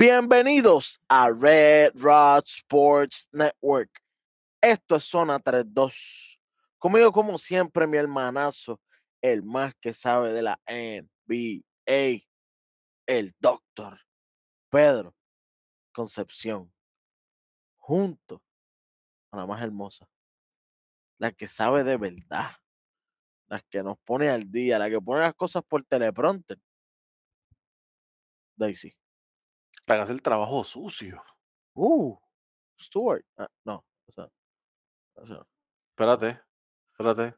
Bienvenidos a Red Rod Sports Network. Esto es Zona 32. Conmigo, como siempre, mi hermanazo, el más que sabe de la NBA, el doctor Pedro Concepción, junto a la más hermosa, la que sabe de verdad, la que nos pone al día, la que pone las cosas por teleprompter. Daisy. La que hace el trabajo sucio. Uh, Stuart. Ah, no, o sea, o sea, Espérate, espérate.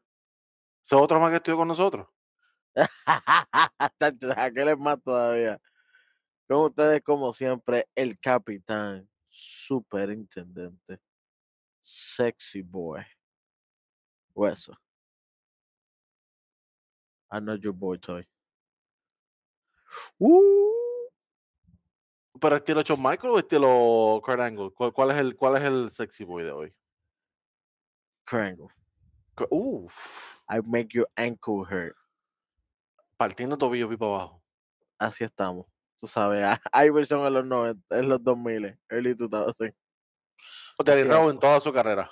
¿Ese otro más que estudió con nosotros? Aquel es más todavía. Con ustedes, como siempre, el capitán, superintendente, sexy boy, hueso. I know your boy toy. Uh, ¿Pero estilo Shawn Michael o estilo Kurt Angle? ¿Cuál, cuál es el, ¿Cuál es el sexy boy de hoy? Krangle. Cu- Uf, I make your ankle hurt. partiendo tobillo pipa abajo. Así estamos. Tú sabes, hay versión en los 90, en los 2000, early 2000. Terry Así Rowe en toda su carrera.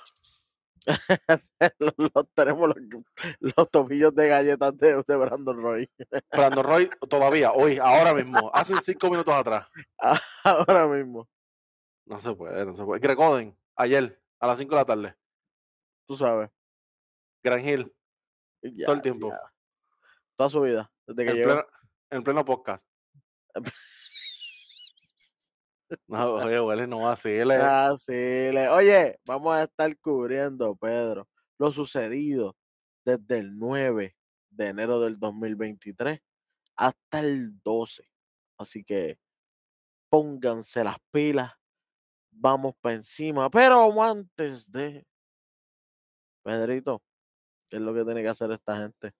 los, los tenemos los, los tobillos de galletas de, de Brandon Roy. Brandon Roy todavía, hoy, ahora mismo, hace cinco minutos atrás. Ahora mismo. No se puede, no se puede. Greg Oden, ayer, a las 5 de la tarde. Tú sabes. Gran Hill, ya, todo el tiempo. ya. Toda su vida. Desde que En llegó. pleno, en pleno podcast. No, oye, huele, no va así. Él es- Ah, sí, le- Oye, vamos a estar cubriendo, Pedro, lo sucedido desde el 9 de enero del 2023 hasta el 12. Así que pónganse las pilas, vamos para encima. Pero antes de, Pedrito, ¿qué es lo que tiene que hacer esta gente?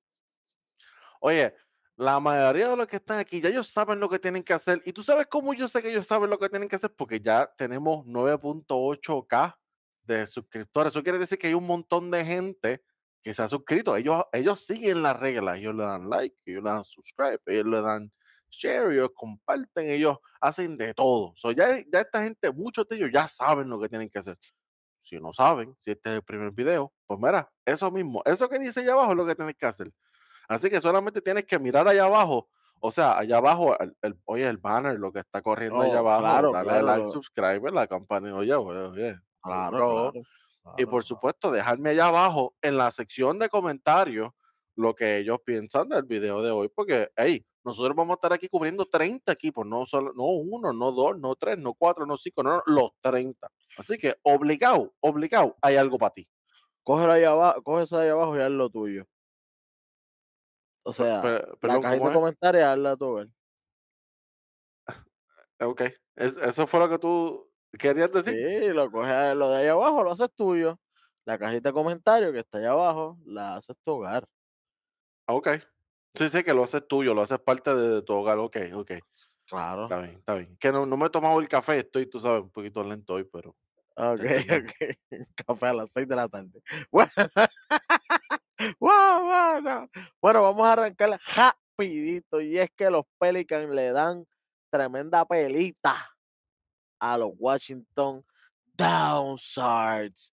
Oye, la mayoría de los que están aquí ya ellos saben lo que tienen que hacer. Y tú sabes cómo yo sé que ellos saben lo que tienen que hacer porque ya tenemos 9.8k de suscriptores. Eso quiere decir que hay un montón de gente que se ha suscrito. Ellos, ellos siguen las reglas. Ellos le dan like, ellos le dan subscribe, ellos le dan share, ellos comparten, ellos hacen de todo. So, ya, ya esta gente, muchos de ellos ya saben lo que tienen que hacer. Si no saben, si este es el primer video, pues mira, eso mismo, eso que dice allá abajo es lo que tienes que hacer. Así que solamente tienes que mirar allá abajo. O sea, allá abajo, el, el- oye, el banner, lo que está corriendo allá Oh, abajo, claro, darle claro. like, subscribe, la campana, oye, oye, Claro. Y por supuesto, dejarme allá abajo en la sección de comentarios lo que ellos piensan del video de hoy, porque, hey, nosotros vamos a estar aquí cubriendo 30 equipos, no solo, no uno, no dos, no tres, no cuatro, no cinco, no, no, los 30. Así que obligado, obligado, hay algo para ti. Cógelo ahí abajo, coge eso ahí abajo y haz lo tuyo. O sea, la cajita ¿cómo de comentarios, hazla tú, ver. Ok, es- eso fue lo que tú querías decir. Sí, lo coges lo de ahí abajo, lo haces tuyo. La cajita de comentarios que está ahí abajo, la haces tu hogar. Ok. Sí, sí, que lo haces tuyo, lo haces parte de tu hogar. Ok, ok. Claro. Está bien, está bien. Que no, no me he tomado el café, estoy, tú sabes, un poquito lento hoy, pero. Ok, ok. Café a las 6 de la tarde. Bueno, Guau, no. Bueno, vamos a arrancar rapidito. Y es que los Pelicans le dan tremenda pelita a los Washington Downsards.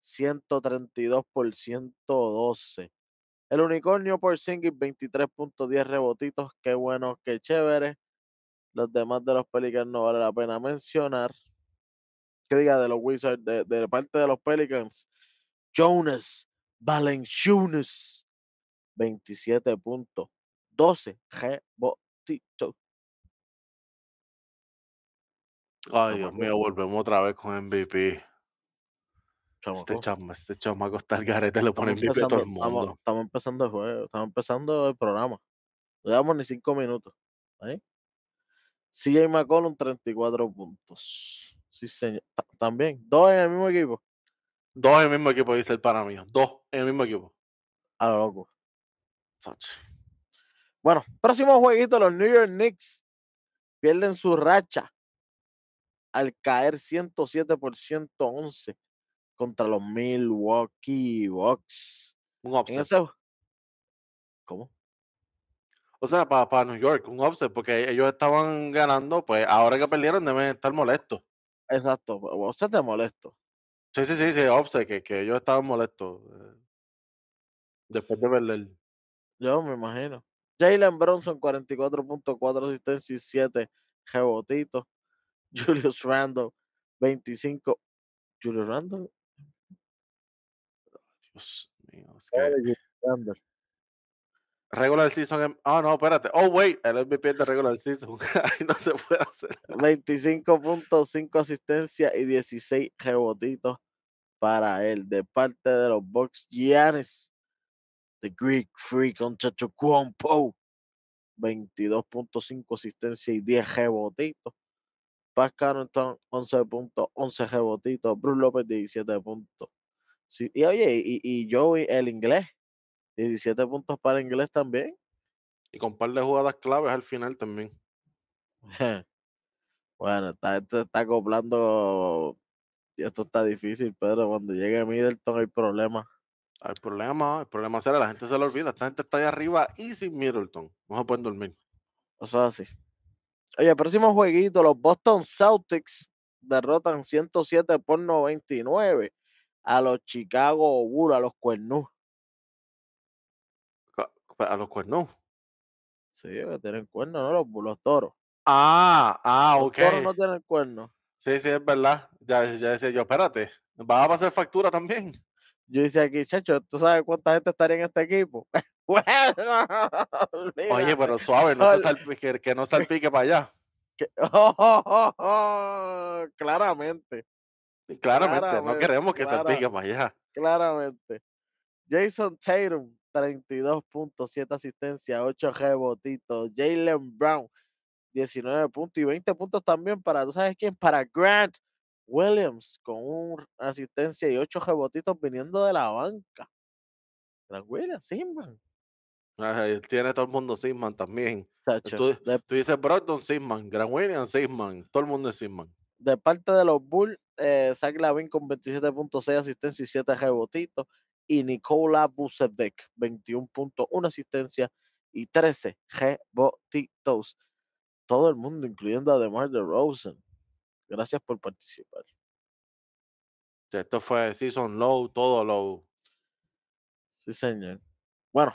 132 por 112. El unicornio por Singis 23.10 rebotitos. Qué bueno, qué chévere. Los demás de los Pelicans no vale la pena mencionar. Que diga de los Wizards, de, de parte de los Pelicans. Jonas Valanciunas 27 puntos. 12 rebotitos. Ay, Dios mío, volvemos otra vez con MVP. Este chamaco. chama, este chamaco está al garete, le pone MVP a todo el mundo. estamos empezando el juego, estamos empezando el programa. No llevamos ni cinco minutos. ¿ahí? CJ McCollum, 34 puntos. Sí, señor. Ta- También, dos en el mismo equipo. Dos en el mismo equipo, dice el para mí. Dos en el mismo equipo. A lo loco. Bueno, próximo jueguito, los New York Knicks pierden su racha al caer 107 por 111 contra los Milwaukee Bucks. Un upset. ese... ¿Cómo? O sea, para New York, un upset, porque ellos estaban ganando, pues ahora que perdieron deben estar molestos. Exacto, o sea, te molesto. Sí, sí, sí, sí, upset, que, que ellos estaban molestos eh, después de perder. Yo me imagino. Jalen Bronson, 44.4 asistencia y 7 rebotitos. Julius Randle, 25. Julius Randle. Dios mío, es que Julius Randle. regular season. em- Ah, no, espérate. Oh, wait, el MVP de regular season. Ahí no se puede hacer. 25.5 asistencia y 16 rebotitos para él de parte de los Bucks. Giannis, The Greek Freak Antetokounmpo, 22.5 asistencia y 10 rebotitos. Pascal Carrington, 11 puntos, 11 rebotitos. Bruce López, 17 puntos. Sí, y oye, y, y Joey, el inglés, 17 puntos para el inglés también. Y con un par de jugadas claves al final también. Bueno, está, está acoplando. Esto está difícil, pero cuando llegue Middleton hay problemas. El problema, el problema será la gente se lo olvida. Esta gente está ahí arriba y sin Middleton. No se pueden dormir. Eso es así. Oye, próximo jueguito, los Boston Celtics derrotan 107 por 99 a los Chicago Bulls, a los Cuernus. Ca- A los cuernos. Sí, que tienen cuernos, ¿no? Los, los toros. Ah, ah, Los ok. toros no tienen cuernos. Sí, sí, es verdad. Ya, ya decía yo, espérate, ¿vas a pasar factura también? Yo dice aquí, chacho, ¿tú sabes cuánta gente estaría en este equipo? bueno, Oye, pero suave, no se salpique, que, que no salpique para allá. que- oh, oh, oh, claramente, Claramente, no queremos que clara- salpique para allá. claramente. Jason Tatum, 32.7 asistencia, 8 rebotitos. Jalen Brown, 19 puntos y 20 puntos también para, ¿tú sabes quién? Para Grant Williams, con una asistencia y 8 rebotitos viniendo de la banca. Grant Williams, sí, man. Ay, Tiene todo el mundo Sigman también. Tú, de, tú dices Brogdon Sigman, Gran William Sigman, todo el mundo es Sigman. de parte de los Bulls, eh, Zach Lavin con 27.6 asistencia y 7 rebotitos. Y Nikola Vucevic, 21.1 asistencia y 13 rebotitos. Todo el mundo, incluyendo a DeMar DeRozan. Gracias por participar. Esto fue Season Low, todo low. Sí, señor. Bueno,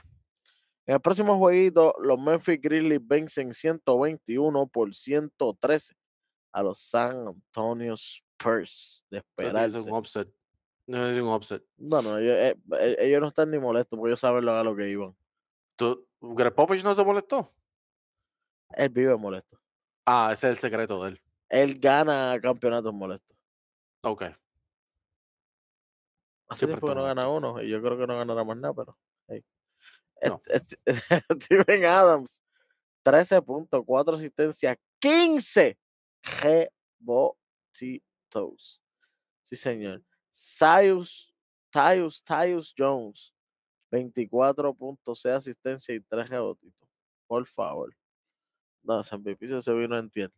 en el próximo jueguito, los Memphis Grizzlies vencen 121 por 113 a los San Antonio Spurs. De esperarse. un upset. No es un upset. Bueno, ellos, eh, eh, ellos no están ni molestos porque ellos saben lo, a lo que iban. ¿Tú, Greg Popovich no se molestó? Él vive molesto. Ah, ese es el secreto de él. Él gana campeonatos molestos. Ok. Hace tiempo que no gana uno y yo creo que no ganará más nada, pero. hey. No. Steven Adams, 13 puntos, 4 asistencias, 15 rebotitos. Sí, señor. Tyus, Tyus, Tyus Jones, 24.6 asistencia y 3 rebotitos. Por favor. No, ese MVP se vino en tierra.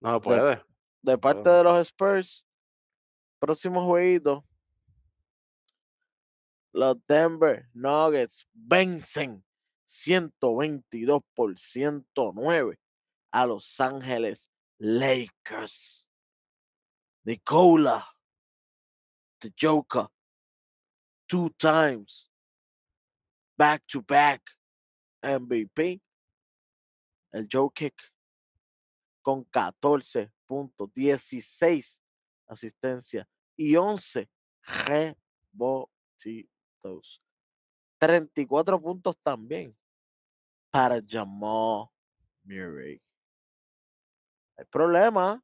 No puede. De parte Bueno. de los Spurs, próximo jueguito. Los Denver Nuggets vencen 122 por 109 a Los Ángeles Lakers. Nicola, the Joker, two times, back to back MVP. El Joe Kick con 14 puntos, 16 asistencia y 11 rebotitos. 34 puntos también para Jamal Murray. Hay problema.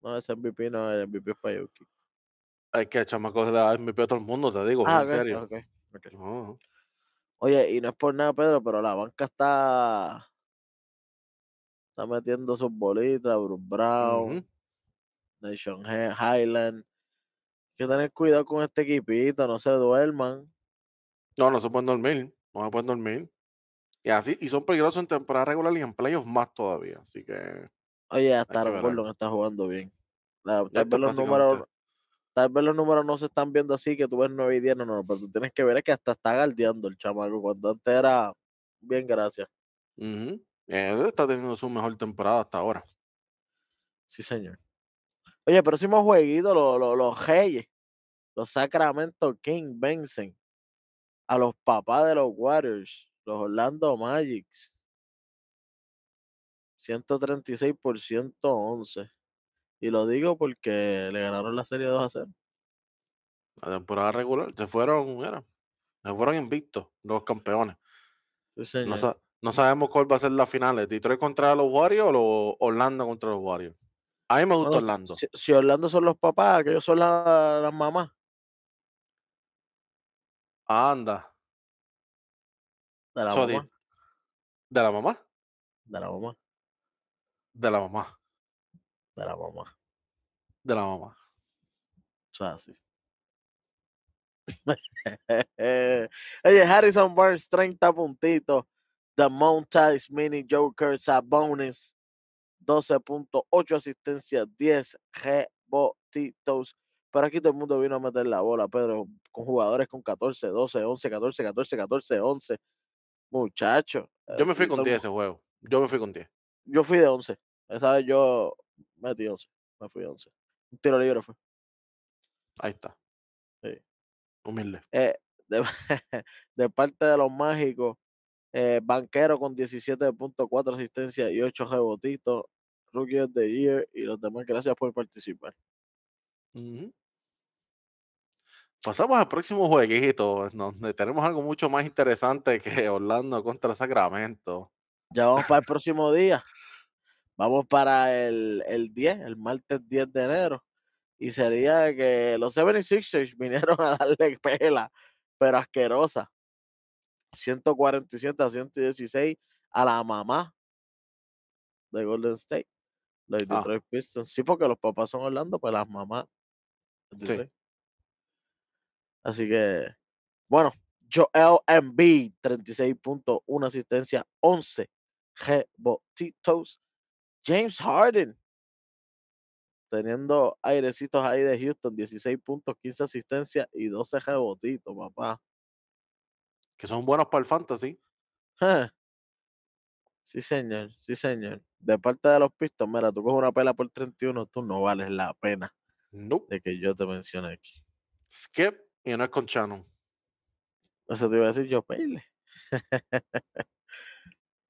No, ese MVP no, el MVP es para Jokic. Hay que chamaco le da MVP a todo el mundo, te digo, Ah, en ok, serio. ok, ok. No, Oye, y no es por nada, Pedro, pero la banca está. Está metiendo sus bolitas, Bruce Brown, ujú. Nation Hi- Highland. Hay que tener cuidado con este equipito, no se duerman. no, no se pueden dormir. No se pueden dormir. Y así, y son peligrosos en temporada regular y en playoffs más todavía. Así que Oye, hasta. Gordon está jugando bien. La- tal, vez los números, tal vez los números no se están viendo así, que tú ves 9 y 10, no, no, pero tú tienes que ver es que hasta está galdeando el chamaco, cuando antes era bien, gracias. Ujú. Él está teniendo su mejor temporada hasta ahora. Sí, señor. Oye, próximo jueguito, lo- lo- los Reyes, los Sacramento King vencen a los papás de los Warriors, los Orlando Magics. 136 por 111. Y lo digo porque le ganaron la serie 2 a 0. La temporada regular. Se fueron, mira, se fueron invictos los campeones. Sí, señor. No sabemos cuál va a ser la final. ¿es ¿Detroit contra los Warriors o los Orlando contra los Warriors? A mí me gusta Bueno, Orlando. Si, si Orlando son los papás, que ellos son la- las mamás. Anda. De la So, mamá. ¿De la mamá? De la mamá. De la mamá. De la mamá. De la mamá. Eso es así. Oye, Harrison Barnes, 30 puntitos. The Montage Mini Joker Sabonis, 12.8 asistencias, 10 rebotitos. Pero aquí todo el mundo vino a meter la bola, Pedro, con jugadores con 14, 12, 11, 14, 14, 14, 11. Muchachos. Yo me fui con todo el 10 mu- ese juego. Yo me fui con 10. Yo fui de 11. Esa vez yo metí 11. Me fui de 11. Un tiro libre fue. Ahí está. Sí. Humilde. Eh, de, de parte de los mágicos, eh, Banquero con 17.4 asistencias y 8 rebotitos, Rookie of the Year y los demás, gracias por participar. Pasamos al próximo jueguito, donde tenemos algo mucho más interesante que Orlando contra Sacramento. Ya vamos para el próximo día. Vamos para el, el 10, el martes 10 de enero. Y sería que los 76ers vinieron a darle pela, pero asquerosa. 147 a 116 a la mamá de Golden State. Los Ah. Detroit Pistons. Sí, porque los papás son Orlando, pues las mamás. Sí. Así que, bueno, Joel Embiid, 36.1 asistencia, 11 rebotitos. James Harden, teniendo airecitos ahí de Houston, 16 puntos, 15 asistencias y 12 rebotitos, papá. Que son buenos para el fantasy. Ja. Sí, señor, sí, señor. De parte de los Pistons, mira, tú coges una pela por 31, tú no vales la pena Nope. de que yo te mencione aquí. Skip y no es con Shannon. Eso te iba a decir yo, Pele.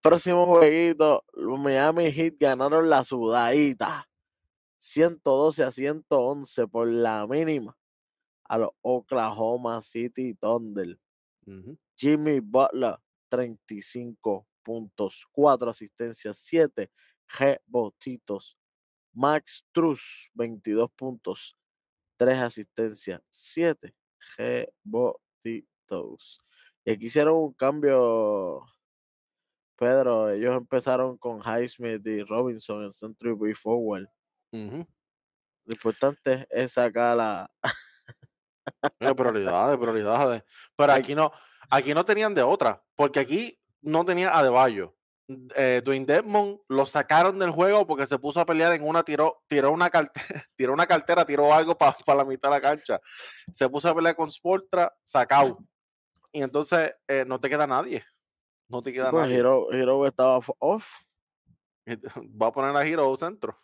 Próximo jueguito, los Miami Heat ganaron la sudadita. 112 a 111 por la mínima a los Oklahoma City Thunder. Jimmy Butler, 35 puntos, 4 asistencias, 7 rebotitos. Max Truss, 22 puntos, 3 asistencias, 7 rebotitos. Y aquí hicieron un cambio, Pedro. Ellos empezaron con Highsmith y Robinson en Century Way Forward. Lo importante es sacar la. Mira, prioridades, prioridades. Pero aquí no, aquí no tenían de otra, porque aquí no tenía a De Bayo. Eh, Dwayne Dedmon lo sacaron del juego porque se puso a pelear en una, tiró, tiró una cartera, tiró una cartera, tiró algo para la mitad de la cancha. Se puso a pelear con Sportra, sacado. Y entonces eh, no te queda nadie. No te Sí, queda pues, nadie. Hero, Hero estaba off. Va a poner a Hero centro.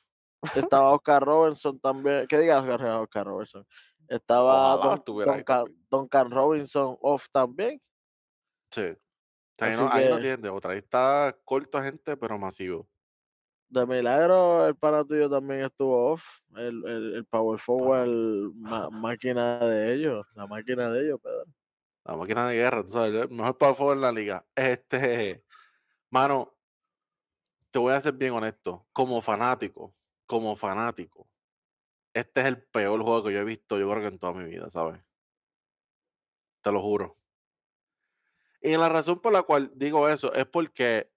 Estaba Oscar Robertson también. ¿Qué digas Oscar Robertson? Estaba Ojalá Don- Duncan, Robinson off también. Sí. Ahí no, ahí no que- tiene de otra. Ahí está corto gente, pero masivo. De milagro, el pana tuyo también estuvo off. El, el, el Power Forward, ma- máquina de ellos. La máquina de ellos, Pedro. La máquina de guerra, tú sabes, el mejor power forward en la liga. Este, mano, te voy a ser bien honesto. Como fanático, como fanático, este es el peor juego que yo he visto, yo creo que en toda mi vida, ¿sabes? Te lo juro. Y la razón por la cual digo eso es porque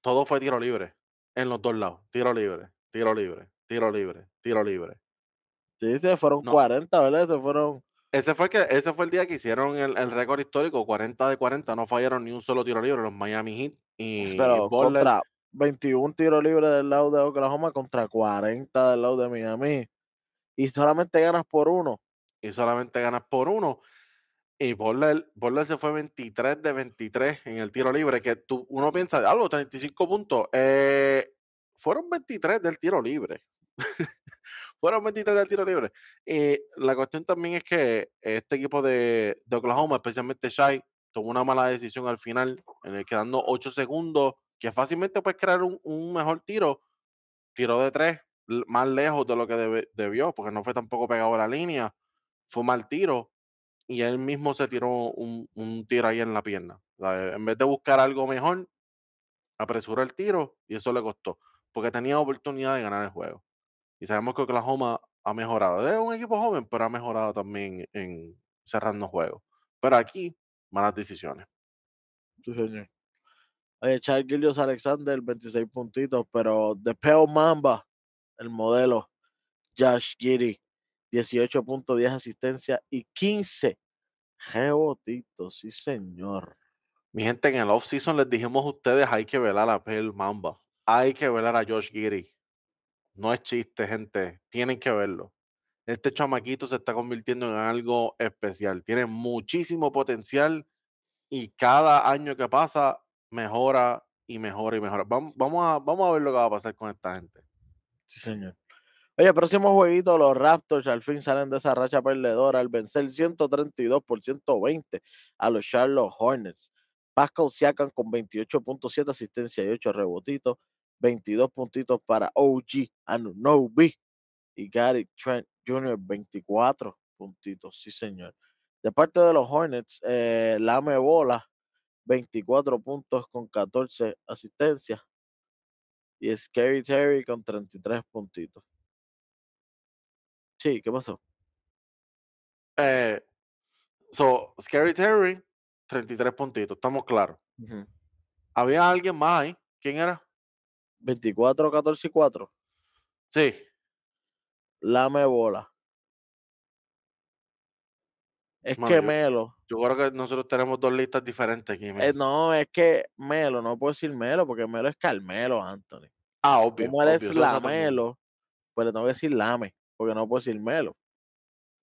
todo fue tiro libre en los dos lados. Tiro libre, tiro libre, tiro libre, tiro libre. Sí, se fueron No. 40, ¿verdad? Se fueron. Ese fue, que, ese fue el día que hicieron el, el récord histórico, 40 de 40, no fallaron ni un solo tiro libre los Miami Heat. Y Pero contra 21 tiros libres del lado de Oklahoma contra 40 del lado de Miami. Y solamente ganas por uno. y solamente ganas por uno. Y Butler se fue 23 de 23 en el tiro libre, que tú, uno piensa, algo, 35 puntos. Eh, fueron 23 del tiro libre. fueron 23 del tiro libre. Y la cuestión también es que este equipo de, de Oklahoma, especialmente Shai, tomó una mala decisión al final, en el quedando 8 segundos, que fácilmente puedes crear un, un mejor tiro. Tiro de 3, más lejos de lo que debió, porque no fue tampoco pegado a la línea. Fue mal tiro y él mismo se tiró un, un tiro ahí en la pierna. O sea, en vez de buscar algo mejor, apresuró el tiro y eso le costó, porque tenía oportunidad de ganar el juego. Y sabemos que Oklahoma ha mejorado. Es un equipo joven, pero ha mejorado también en cerrando juegos. Pero aquí, malas decisiones. Sí, señor. Oye, Charles Gillius Alexander, 26 puntitos, pero The Pale Mamba, el modelo, Josh Giddy, 18 puntos, 10 asistencias y 15 rebotitos, sí señor. Mi gente, en el off-season les dijimos a ustedes, hay que velar a Pel Mamba. Hay que velar a Josh Giddy. No es chiste, gente. Tienen que verlo. Este chamaquito se está convirtiendo en algo especial. Tiene muchísimo potencial y cada año que pasa mejora y mejora y mejora. Vamos, a, vamos a ver lo que va a pasar con esta gente. Sí, señor. Oye, próximo jueguito, los Raptors al fin salen de esa racha perdedora al vencer 132 por 120 a los Charlotte Hornets. Pascal Siakam con 28.7 asistencia y 8 rebotitos, 22 puntitos para OG Anunobi y Gary Trent Jr. 24 puntitos, sí señor. De parte de los Hornets, eh, Lame Bola, 24 puntos con 14 asistencias y Scary Terry con 33 puntitos. Sí, ¿qué pasó? Eh, so, Scary Terry, 33 puntitos, estamos claros. Ujú. ¿Había alguien más ahí? ¿Quién era? 24, 14 y 4. Sí. Lame bola. Es Mano, que yo- Melo. Yo creo que nosotros tenemos dos listas diferentes aquí. eh, no, es que Melo, no puedo decir Melo porque Melo es Carmelo, Anthony. ah, obvio. Como él es. Lamelo, pues le tengo que decir Lame, porque no puedo decir Melo.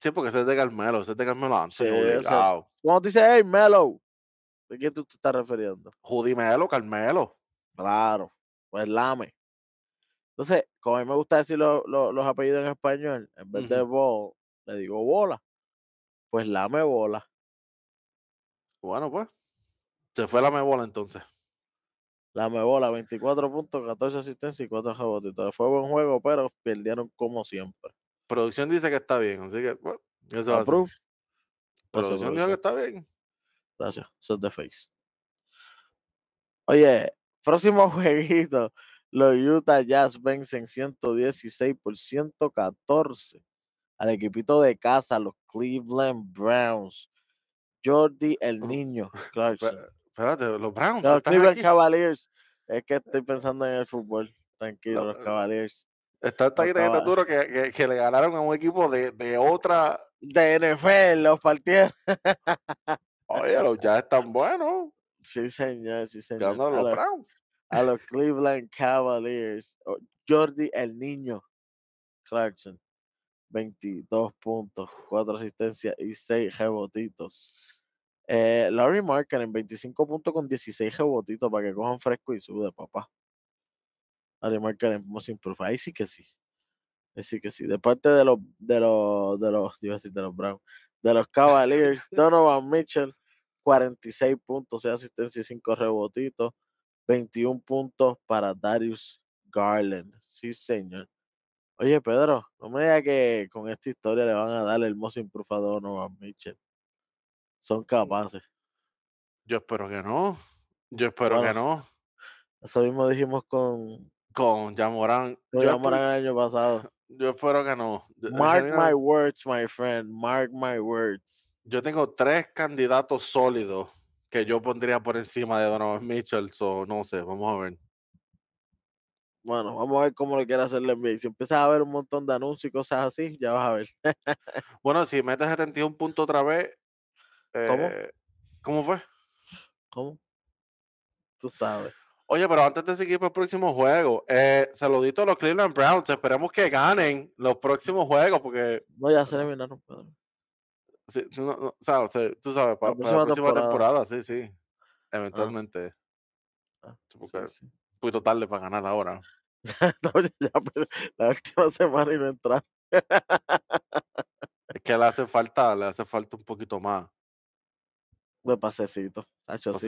Sí, porque ese es de Carmelo, ese es de Carmelo Anthony, Sí, o sea, obligado. Cuando tú dices, hey, Melo, ¿de quién tú te estás refiriendo? Judy Melo, Carmelo. Claro, pues Lame. Entonces, como a mí me gusta decir lo- lo- los apellidos en español, en vez de Ujú. Bol, le digo bola. Pues Lame bola. Bueno, pues. Se fue la mebola entonces. La bola, 24 puntos, 14 asistencias y 4 rebotes. Fue buen juego, pero perdieron como siempre. Producción dice que está bien, así que, bueno, eso va a Producción dijo que está bien. Gracias. Set the face. Oye, próximo jueguito. Los Utah Jazz vencen 116 por 114 al equipito de casa, los Cleveland Browns. Jordi el niño Clarkson. Espérate, los Browns Los Cleveland aquí. Cavaliers. Es que estoy pensando en el fútbol. Tranquilo, No, los no. Cavaliers. Está esta los tarjeta Cava- duro que, que, que le ganaron a un equipo de, de otra. De NFL, los partieron. Oye, los ya están buenos. Sí, señor, sí, señor. A los los, Browns. a los Cleveland Cavaliers. Jordi el niño Clarkson. 22 puntos, 4 asistencias y 6 rebotitos. Eh, Larry Marker en 25 puntos con 16 rebotitos para que cojan fresco y sude, papá. Larry Marker en Most Improved. Ahí sí que sí. Ahí sí que sí. De parte de los, de los, de los, iba a decir de los Browns, de los Cavaliers, Donovan Mitchell, 46 puntos, 6 asistencias y 5 rebotitos. 21 puntos para Darius Garland. Sí, señor. Oye, Pedro, no me digas que con esta historia le van a dar el hermoso improved a Donovan Mitchell. Son capaces. Yo espero que no. Yo espero que no. Eso mismo dijimos con, Con Yamorán. con Yo, el año pasado. yo espero que no. Mark my words, my friend. Mark my words. Yo tengo tres candidatos sólidos que yo pondría por encima de Donovan Mitchell. So, no sé, vamos a ver. Bueno, vamos a ver cómo le quiere hacer la NBA. Si empiezas a ver un montón de anuncios y cosas así, ya vas a ver. Bueno, si metes 71 puntos otra vez. ¿Cómo? eh, ¿Cómo fue? ¿Cómo? Tú sabes. Oye, pero antes de seguir para el próximo juego, eh, saludito a los Cleveland Browns. Esperemos que ganen los próximos juegos porque No, ya se eliminaron, Pedro. Sí, tú no no, o sea tú sabes, para para próxima la próxima temporada. temporada, sí, sí, Ah. eventualmente. Ah, sí, porque sí. Poquito tarde para ganar ahora. No, ya, pero la última semana y no entraste. Es que le hace falta le hace falta un poquito más. De pasecito.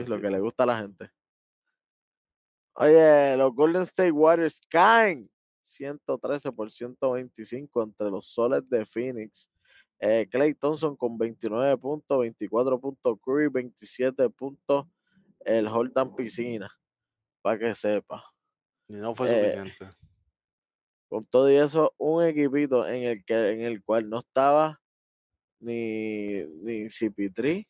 Lo que le gusta a la gente. Oye, los Golden State Warriors caen 113 por 125 entre los soles de Phoenix. Eh, Clay Thompson con 29 puntos, 24 puntos Curry, 27 puntos el Jordan Piscina, para que sepa. Y no fue Eh, suficiente. Con todo y eso, un equipito en el que en el cual no estaba ni, ni CP3,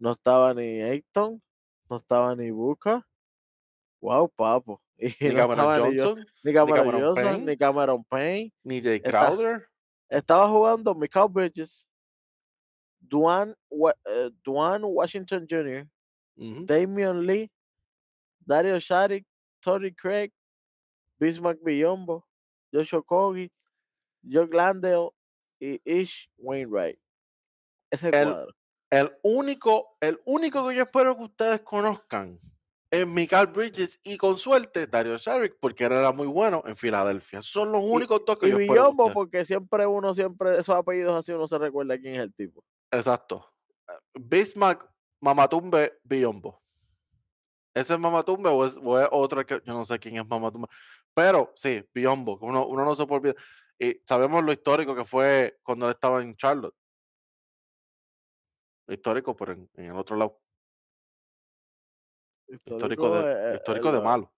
no estaba ni Ayton, no estaba ni Booker. Wow, papo. Y Ni no Cameron estaba ni, yo, Johnson, ni Cameron Cameron Johnson, Payne. ni Cameron Payne. ni Jay Está- Crowder. Estaba jugando Michael Bridges, Duan, Wa- eh, Duan Washington Jr., Ujú. Damian Lee, Dario Saric, Tory Craig, Bismarck Biyombo, Joshua Kogi, Joe Landale y Ish Wainwright. Ese El- cuadro. El único, el único que yo espero que ustedes conozcan es Michael Bridges y con suerte Dario Saric, porque él era muy bueno en Filadelfia. Son los únicos dos que Y yo espero. que Biyombo, porque siempre uno, siempre, esos apellidos así uno se recuerda quién es el tipo. Exacto. Bismarck, Mamatumbe, Biombo. ¿Ese es Mamatumbe o es, o es otro que yo no sé quién es Mamatumbe? Pero sí, Biombo, uno, uno no se puede olvidar. Y sabemos lo histórico que fue cuando él estaba en Charlotte. Histórico, pero en, en el otro lado. Histórico de, eh, eh, histórico de malo.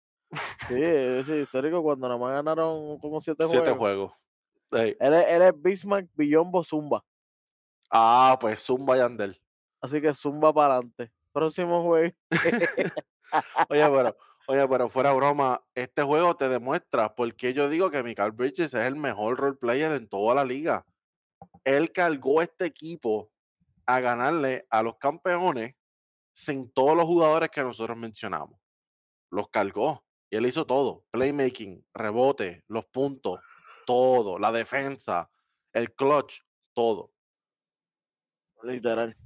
Sí, sí, histórico cuando nada más ganaron como siete, Siete juegos. juegos. Ey, Él es, él es Bismarck Biyombo Zumba. Ah, pues Zumba Yandel. Así que Zumba para adelante. Próximo juego. Oye, pero, oye, pero fuera broma, este juego te demuestra por qué yo digo que Michael Bridges es el mejor role player en toda la liga. Él cargó este equipo a ganarle a los campeones sin todos los jugadores que nosotros mencionamos. Los cargó y él hizo todo: playmaking, rebote, los puntos, todo, la defensa, el clutch, todo. Literal.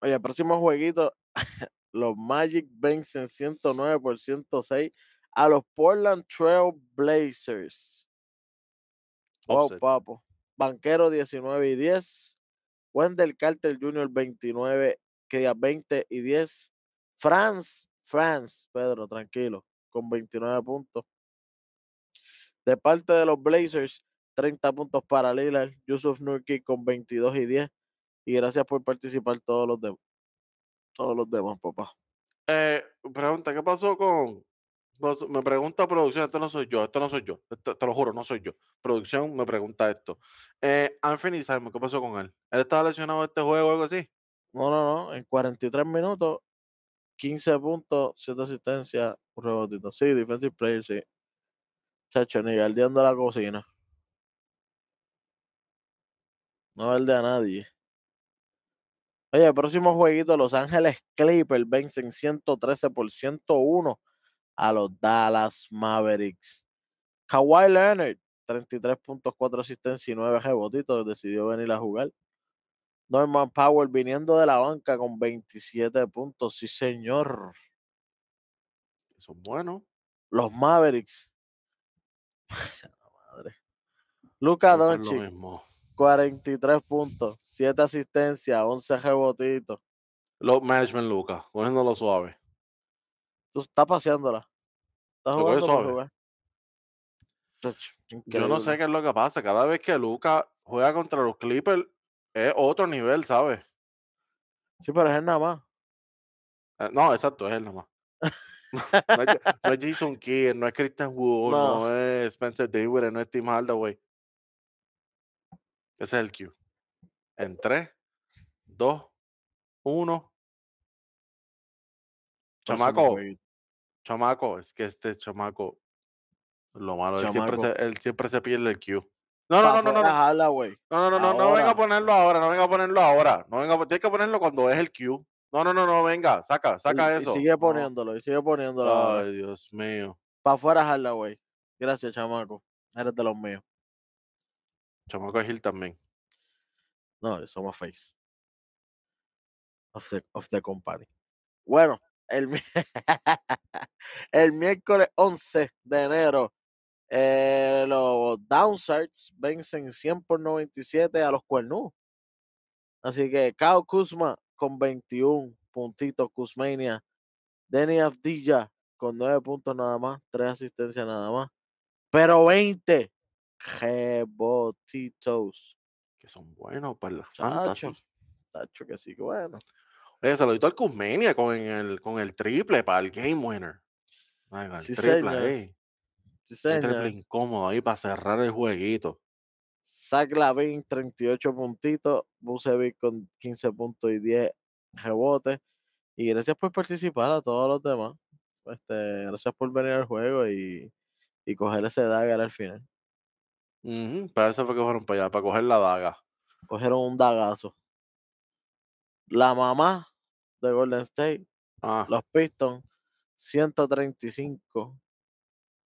Oye, próximo jueguito. Los Magic vencen 109 por 106 a los Portland Trail Blazers. Wow, Upset. papo. Banquero 19 y 10. Wendell Carter Jr. 29, que diga 20 y 10. Franz, Franz, Pedro, tranquilo, con 29 puntos. De parte de los Blazers, 30 puntos para Lillard, Yusuf Nurkic con 22 y 10. Y gracias por participar todos los demás. Todos los demás, papá. Eh, pregunta, ¿qué pasó con...? me pregunta producción, esto no soy yo, esto no soy yo, esto- te lo juro, no soy yo. Producción me pregunta esto. Eh, Anthony Simon, ¿qué pasó con él? ¿Él estaba lesionado en este juego o algo así? No, no, no. En 43 minutos, 15 puntos, 7 asistencias, un rebotito. Sí, defensive player, sí. Chacho, ni guardiando la cocina. No verde a nadie. Oye, próximo jueguito, Los Ángeles Clippers vencen 113 por 101 a los Dallas Mavericks. Kawhi Leonard, 33 puntos, 4 asistencias y 9 rebotitos, decidió venir a jugar. Norman Powell viniendo de la banca con 27 puntos, sí señor. Eso es bueno. Los Mavericks. Madre. Lo Doncic. 43 puntos, 7 asistencias, 11 rebotitos. Los management Lucas, cogiéndolo suave. Tú estás paseándola. Estás jugando suave. Yo no sé qué es lo que pasa. Cada vez que Lucas juega contra los Clippers, es otro nivel, ¿sabes? Sí, pero es él nada más. Eh, No, exacto, es él nomás. no, es, no es Jason Kidd, no es Christian Wood, no, No. es Spencer Dinwiddie, no es Tim Hardaway. Ese es el Q. En 3, 2, 1. Próximo Chamaco, chamaco, es que este chamaco, lo malo, él siempre, se, él siempre se pierde el Q. No, no, no, no, no, no, no, no, no, no, venga a ponerlo ahora, no venga a ponerlo ahora. No venga, tienes que ponerlo cuando es el Q. No, no, no, no, venga, saca, saca Y- y eso. sigue No. poniéndolo, y sigue poniéndolo ahora. Ay, Dios mío. Para afuera Hardaway. Gracias, chamaco. Eres de los míos. Chamaco Gil también. No, somos face. Of the, of the company. Bueno, el, el miércoles 11 de enero, eh, los Downsides vencen 100 por 97 a los Cuernú. Así que Kyle Kuzma con 21 puntitos, Kuzmania. Denny Avdija con 9 puntos nada más, 3 asistencias nada más. Pero 20 rebotitos. Que son buenos para la Chacho, fantasy. Tacho que sí, que bueno. Oye, saludito al Kuzmania con el, con el triple para el game winner. Venga, el Sí, triple ahí. Sí, Un triple incómodo ahí para cerrar el jueguito. Zach Lavin, 38 puntitos. Bucevic con 15 puntos y 10 rebotes. Y gracias por participar a todos los demás. Este, gracias por venir al juego y, y coger ese dagger al final. Ujú, Para eso fue que fueron para allá, para coger la daga. Cogieron un dagazo. La mamá de Golden State, Ah, los Pistons, 135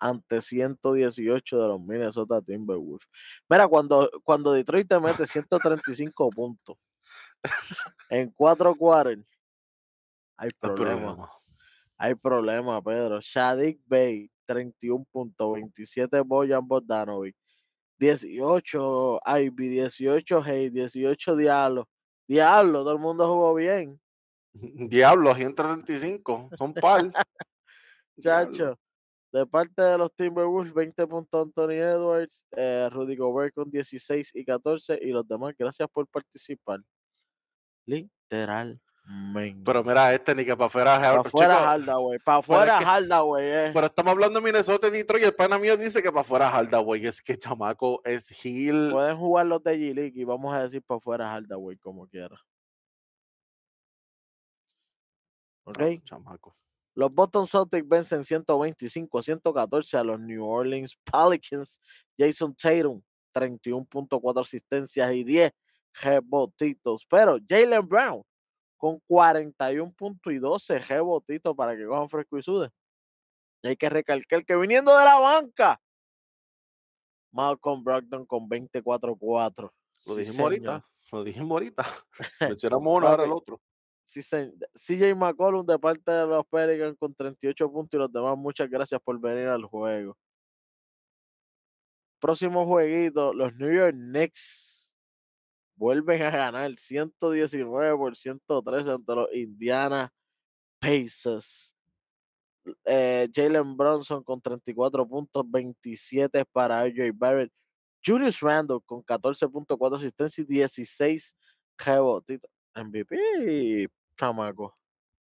ante 118 de los Minnesota Timberwolves. Mira, cuando, cuando Detroit te mete 135 puntos en cuatro quarters, hay problema. problema. Hay problema, Pedro. Shadik Bey, 31 puntos, 27 Boyan Bogdanovic, 18 Ivy, 18 Hey, 18 Diablo. Diablo, todo el mundo jugó bien. Diablo, 135, son par. Chacho, de parte de los Timberwolves, 20 puntos Anthony Edwards, eh, Rudy Gobert con 16 y 14 y los demás, gracias por participar. Pero mira, este ni que para afuera. para afuera Hardaway, para afuera Hardaway, eh. Pero estamos hablando de Minnesota y Detroit y el pana mío dice que para afuera Hardaway. Es que chamaco es Hill. Pueden jugar los de G-League y vamos a decir para afuera Hardaway como quiera. ¿Ok? No, chamaco. Los Boston Celtics vencen 125 a 114 a los New Orleans Pelicans. Jason Tatum, 31.4 asistencias y 10 rebotitos. Pero Jalen Brown con 41 puntos y 12 rebotitos para que cojan fresco y sude. Y hay que recalcar que viniendo de la banca, Malcolm Brogdon con 24-4. Lo Sí, dijimos señor. ahorita. Lo dijimos ahorita. Mencionamos uno, ahora el otro. Sí, CJ McCollum de parte de los Pelicans con 38 puntos y los demás, muchas gracias por venir al juego. Próximo jueguito, los New York Knicks vuelven a ganar 119 por 113 ante los Indiana Pacers. Eh, Jalen Bronson con 34 puntos, 27 para RJ Barrett. Julius Randle con 14.4 asistencia y 16 rebotitos. MVP, chamaco.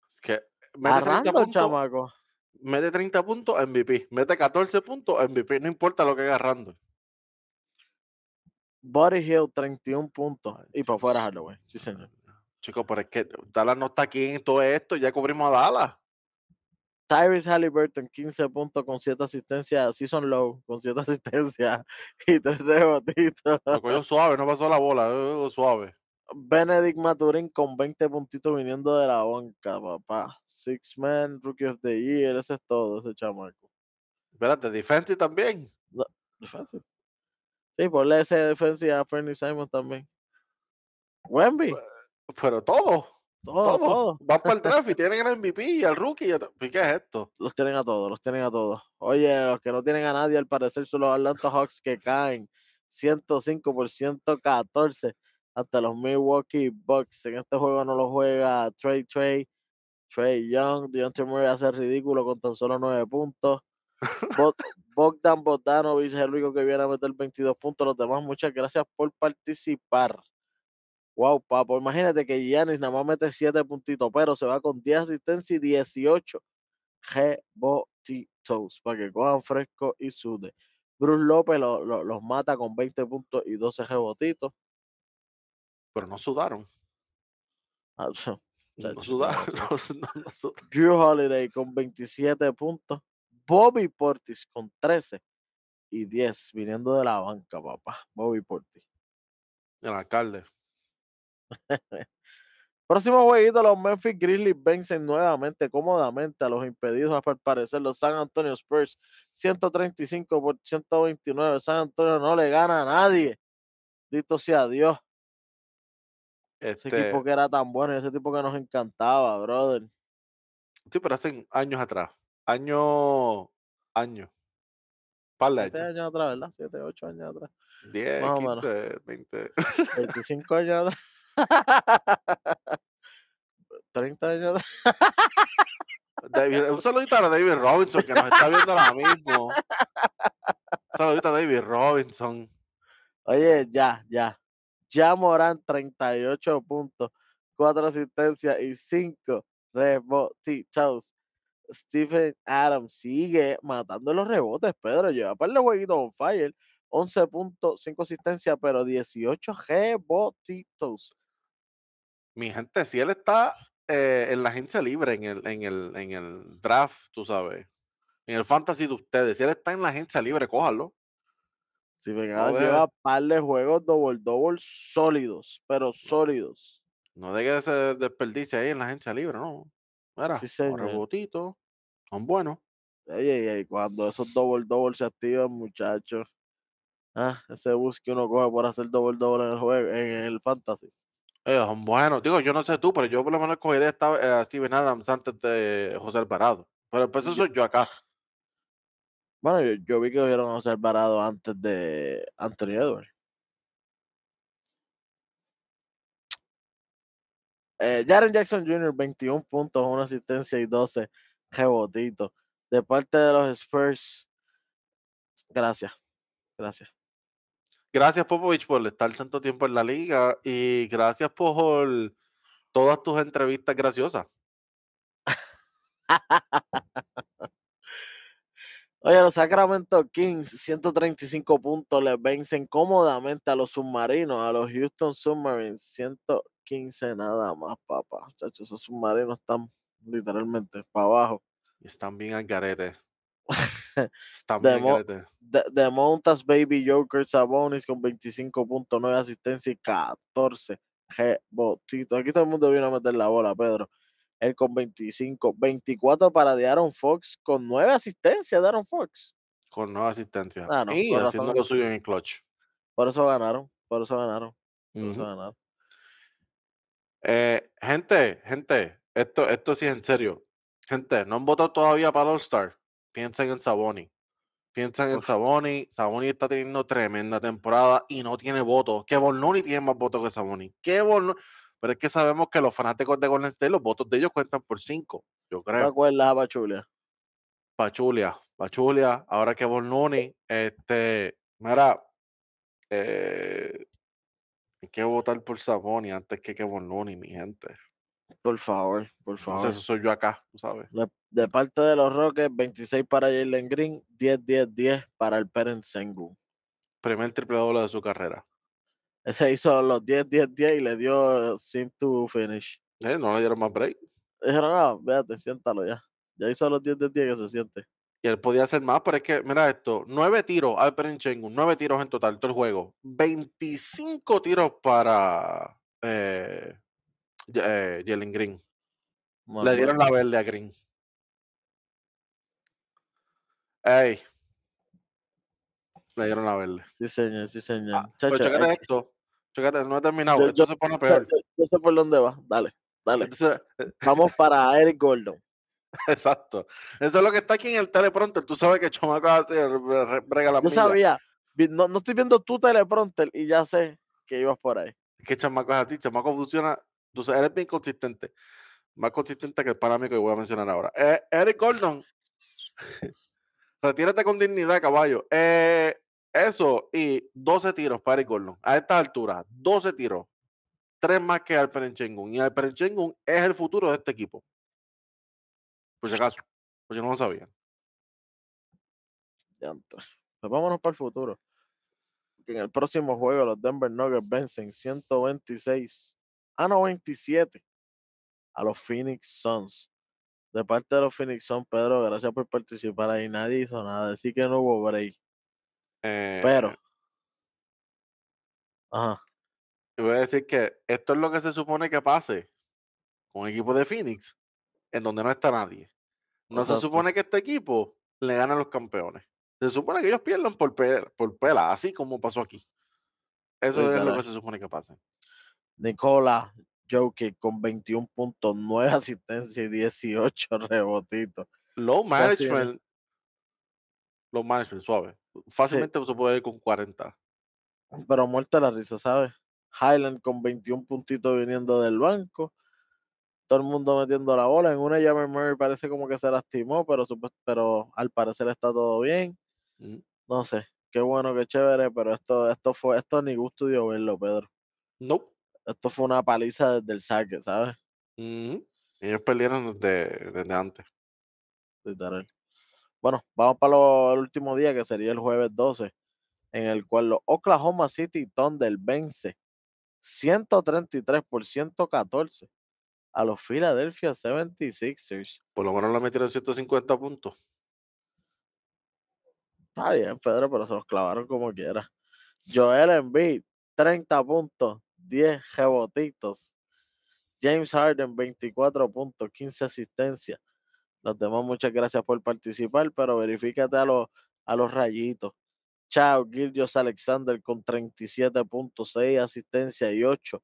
Es que mete 30 Arrando, puntos, chamaco. mete 30 puntos, MVP. Mete 14 puntos, MVP. No importa lo que haga Randall. Buddy Hill, 31 puntos. Y para afuera Hardaway. Sí, señor. Chicos, pero es que Dallas no está aquí en todo esto. Ya cubrimos a Dallas. Tyrese Halliburton, 15 puntos con 7 asistencias. Season low, con 7 asistencias y 3 rebotitos. Lo suave, no pasó la bola. eh, Suave. Benedict Maturin con 20 puntitos viniendo de la banca, papá. Six Man, Rookie of the Year, ese es todo, ese chamaco. Espérate, defensive también. Defensive. Sí, ponle ese defensive a Fernie Simon también. Wemby, Pero todo, todo, todo. todo. Van para el draft y tienen el MVP y al rookie. y a to- ¿Y ¿Qué es esto? Los tienen a todos, los tienen a todos. Oye, los que no tienen a nadie, al parecer son los Atlanta Hawks que caen 105 por 114 ante los Milwaukee Bucks. En este juego no lo juega Trey Trey, Trey Young, Deontay Murray hace ridículo con tan solo 9 puntos. Bog- Bogdan Bogdanovic es el único que viene a meter 22 puntos. Los demás, muchas gracias por participar. Wow, papo, imagínate que Giannis nada más mete 7 puntitos, pero se va con 10 asistencias y 18 rebotitos para que cojan fresco y sude. Bruce López lo- lo- los mata con 20 puntos y 12 rebotitos. Pero no sudaron. Ah, No sudaron. no, no- no sudaron. Drew Holiday con 27 puntos. Bobby Portis con 13 y 10 viniendo de la banca, papá. Bobby Portis. El alcalde. Próximo jueguito, los Memphis Grizzlies vencen nuevamente cómodamente a los impedidos, al parecer, los San Antonio Spurs, 135 por 129. San Antonio no le gana a nadie. Dito sea Dios. Ese Este, equipo que era tan bueno, ese tipo que nos encantaba, brother. sí, pero hace años atrás. Años, años. Par de Siete años. años atrás, ¿verdad? Siete, ocho años atrás. 10, Más o menos. 15, 20. 25 años atrás. 30 años atrás. David- un saludito a David Robinson que nos está viendo ahora mismo. Un saludito a David Robinson. Oye, ya, ya. Ya Morán, 38 puntos, 4 asistencias y 5 rebotitos. Stephen Adams sigue matando los rebotes, Pedro. Lleva par de jueguitos on fire. 11 puntos, 5 asistencias, pero 18 rebotitos. Mi gente, si él está eh, en la agencia libre, en el, en, el, en el draft, tú sabes, en el fantasy de ustedes, si él está en la agencia libre, cójalo. Stephen No Adams lleva par de juegos double double sólidos, pero sólidos. No deje ese desperdicio ahí en la agencia libre, no. Mira, Sí, los señor. rebotitos son buenos. Ey, ey, ey, cuando esos double double se activan, muchachos. Ah, ese bus que uno coge por hacer double double en el juego, en el fantasy. Ellos son buenos. Digo, yo no sé tú, pero yo por lo menos esta- eh, a Steven Adams antes de José Alvarado. Pero pues eso soy yo acá. Bueno, yo, yo vi que cogieron a José Alvarado antes de Anthony Edwards. Eh, Jaren Jackson Jr., 21 puntos, una asistencia y 12 rebotitos. De parte de los Spurs, gracias. Gracias. Gracias, Popovich, por estar tanto tiempo en la liga y gracias por todas tus entrevistas graciosas. Oye, los Sacramento Kings, 135 puntos, les vencen cómodamente a los submarinos, a los Houston Submarines, 115 nada más, papá. Chacho, esos submarinos están literalmente para abajo. Y están bien al garete. Están bien mo- al garete. De, de Montas Baby Joker Sabonis con 25.9 asistencia y 14 rebotitos. Aquí todo el mundo vino a meter la bola, Pedro. Él con 25, 24 para de Aaron Fox con 9 asistencias de Aaron Fox. Con nueva asistencia. Ah, no, y haciendo lo suyo en el clutch. Por eso ganaron, por eso ganaron, por eso ganaron. Eh, gente, gente, esto, esto sí es en serio. Gente, no han votado todavía para All Star. Piensen en Saboni. Piensen en. Saboni. Saboni está teniendo tremenda temporada y no tiene votos. Que Bornoni tiene más votos que Saboni. Que Bornoni. Pero es que sabemos que los fanáticos de Golden State, los votos de ellos cuentan por cinco. Yo ¿Te creo. acuerdas, a Pachulia? Pachulia, Pachulia, ahora que Bornoni, este, mira, eh, hay que votar por Saboni antes que que Bornoni, mi gente. Por favor, por favor. Entonces, eso soy yo acá, tú sabes. De, de parte de los Rockets, 26 para Jalen Green, 10-10-10 para el Peren Sengun. Primer triple doble de su carrera. Ese hizo los 10-10-10 y le dio sim to finish. Eh, no le dieron más break. Dijeron, ah, véate, siéntalo ya. Ya hizo los 10 10 10 que se siente. Y él podía hacer más, pero es que, mira esto, nueve tiros al Perenchengu, nueve tiros en total, todo el juego. 25 tiros para eh, eh, Jalen Green. Le dieron la verde a Green. Ey. Le dieron la verde. Sí, señor, sí, señor. Ah, pero chécate es que esto. Chécate, no he terminado. Yo- esto yo- se pone peor. yo- yo sé por dónde va. Dale, dale. Entonces, Vamos para Eric Gordon. exacto. Eso es lo que está aquí en el teleprompter. Tú sabes que Chomaco hace re- re- brega la Yo milla. sabía. No, no estoy viendo tu teleprompter y ya sé que ibas por ahí. Es que Chamaco es así. Chamaco funciona. Tú sabes, eres bien consistente. Más consistente que el para mí que voy a mencionar ahora. Eh, Eric Gordon. Retírate con dignidad, caballo. Eh, eso y 12 tiros para Eric Gordon. A esta altura, 12 tiros. Tres más que Alperen Chengun. Y Alperen Chengun es el futuro de este equipo. Por si acaso. Por si no lo sabían. Pues vámonos para el futuro. En el próximo juego los Denver Nuggets vencen 126 a 97 a los Phoenix Suns. De parte de los Phoenix Suns, Pedro, gracias por participar ahí. Nadie hizo nada, así que no hubo break. Eh, Pero, ajá, y voy a decir que esto es lo que se supone que pase con el equipo de Phoenix, en donde no está nadie. No se supone que este equipo le gane a los campeones. Se supone que ellos pierdan por, pe- por pela, así como pasó aquí. Eso es lo que se supone que pase. Nicola Jokic con 21 puntos, 9 asistencias y 18 rebotitos. Low management. Low management, suave. Fácilmente se puede ir con 40. pero muerta la risa, ¿sabes? Highland con 21 puntitos viniendo del banco. Todo el mundo metiendo la bola. En una Jammer Murray parece como que se lastimó, pero, pero al parecer está todo bien. Mm. No sé, qué bueno, qué chévere, pero esto, esto fue, esto ni gusto dio verlo, Pedro. Nope. Esto fue una paliza desde el saque, ¿sabes? Ujú. Ellos perdieron desde, desde antes. Literal. Bueno, vamos para lo- el último día, que sería el jueves 12, en el cual los Oklahoma City Thunder vence 133 por 114 a los Philadelphia 76ers. Por lo menos le metieron 150 puntos. Está bien, Pedro, pero se los clavaron como quiera. Joel Embiid, 30 puntos, 10 rebotitos. James Harden, 24 puntos, 15 asistencias. Los demás, muchas gracias por participar, pero verifícate a los, a los rayitos. Chao, Gildios Alexander con 37 puntos, 6 asistencias y 8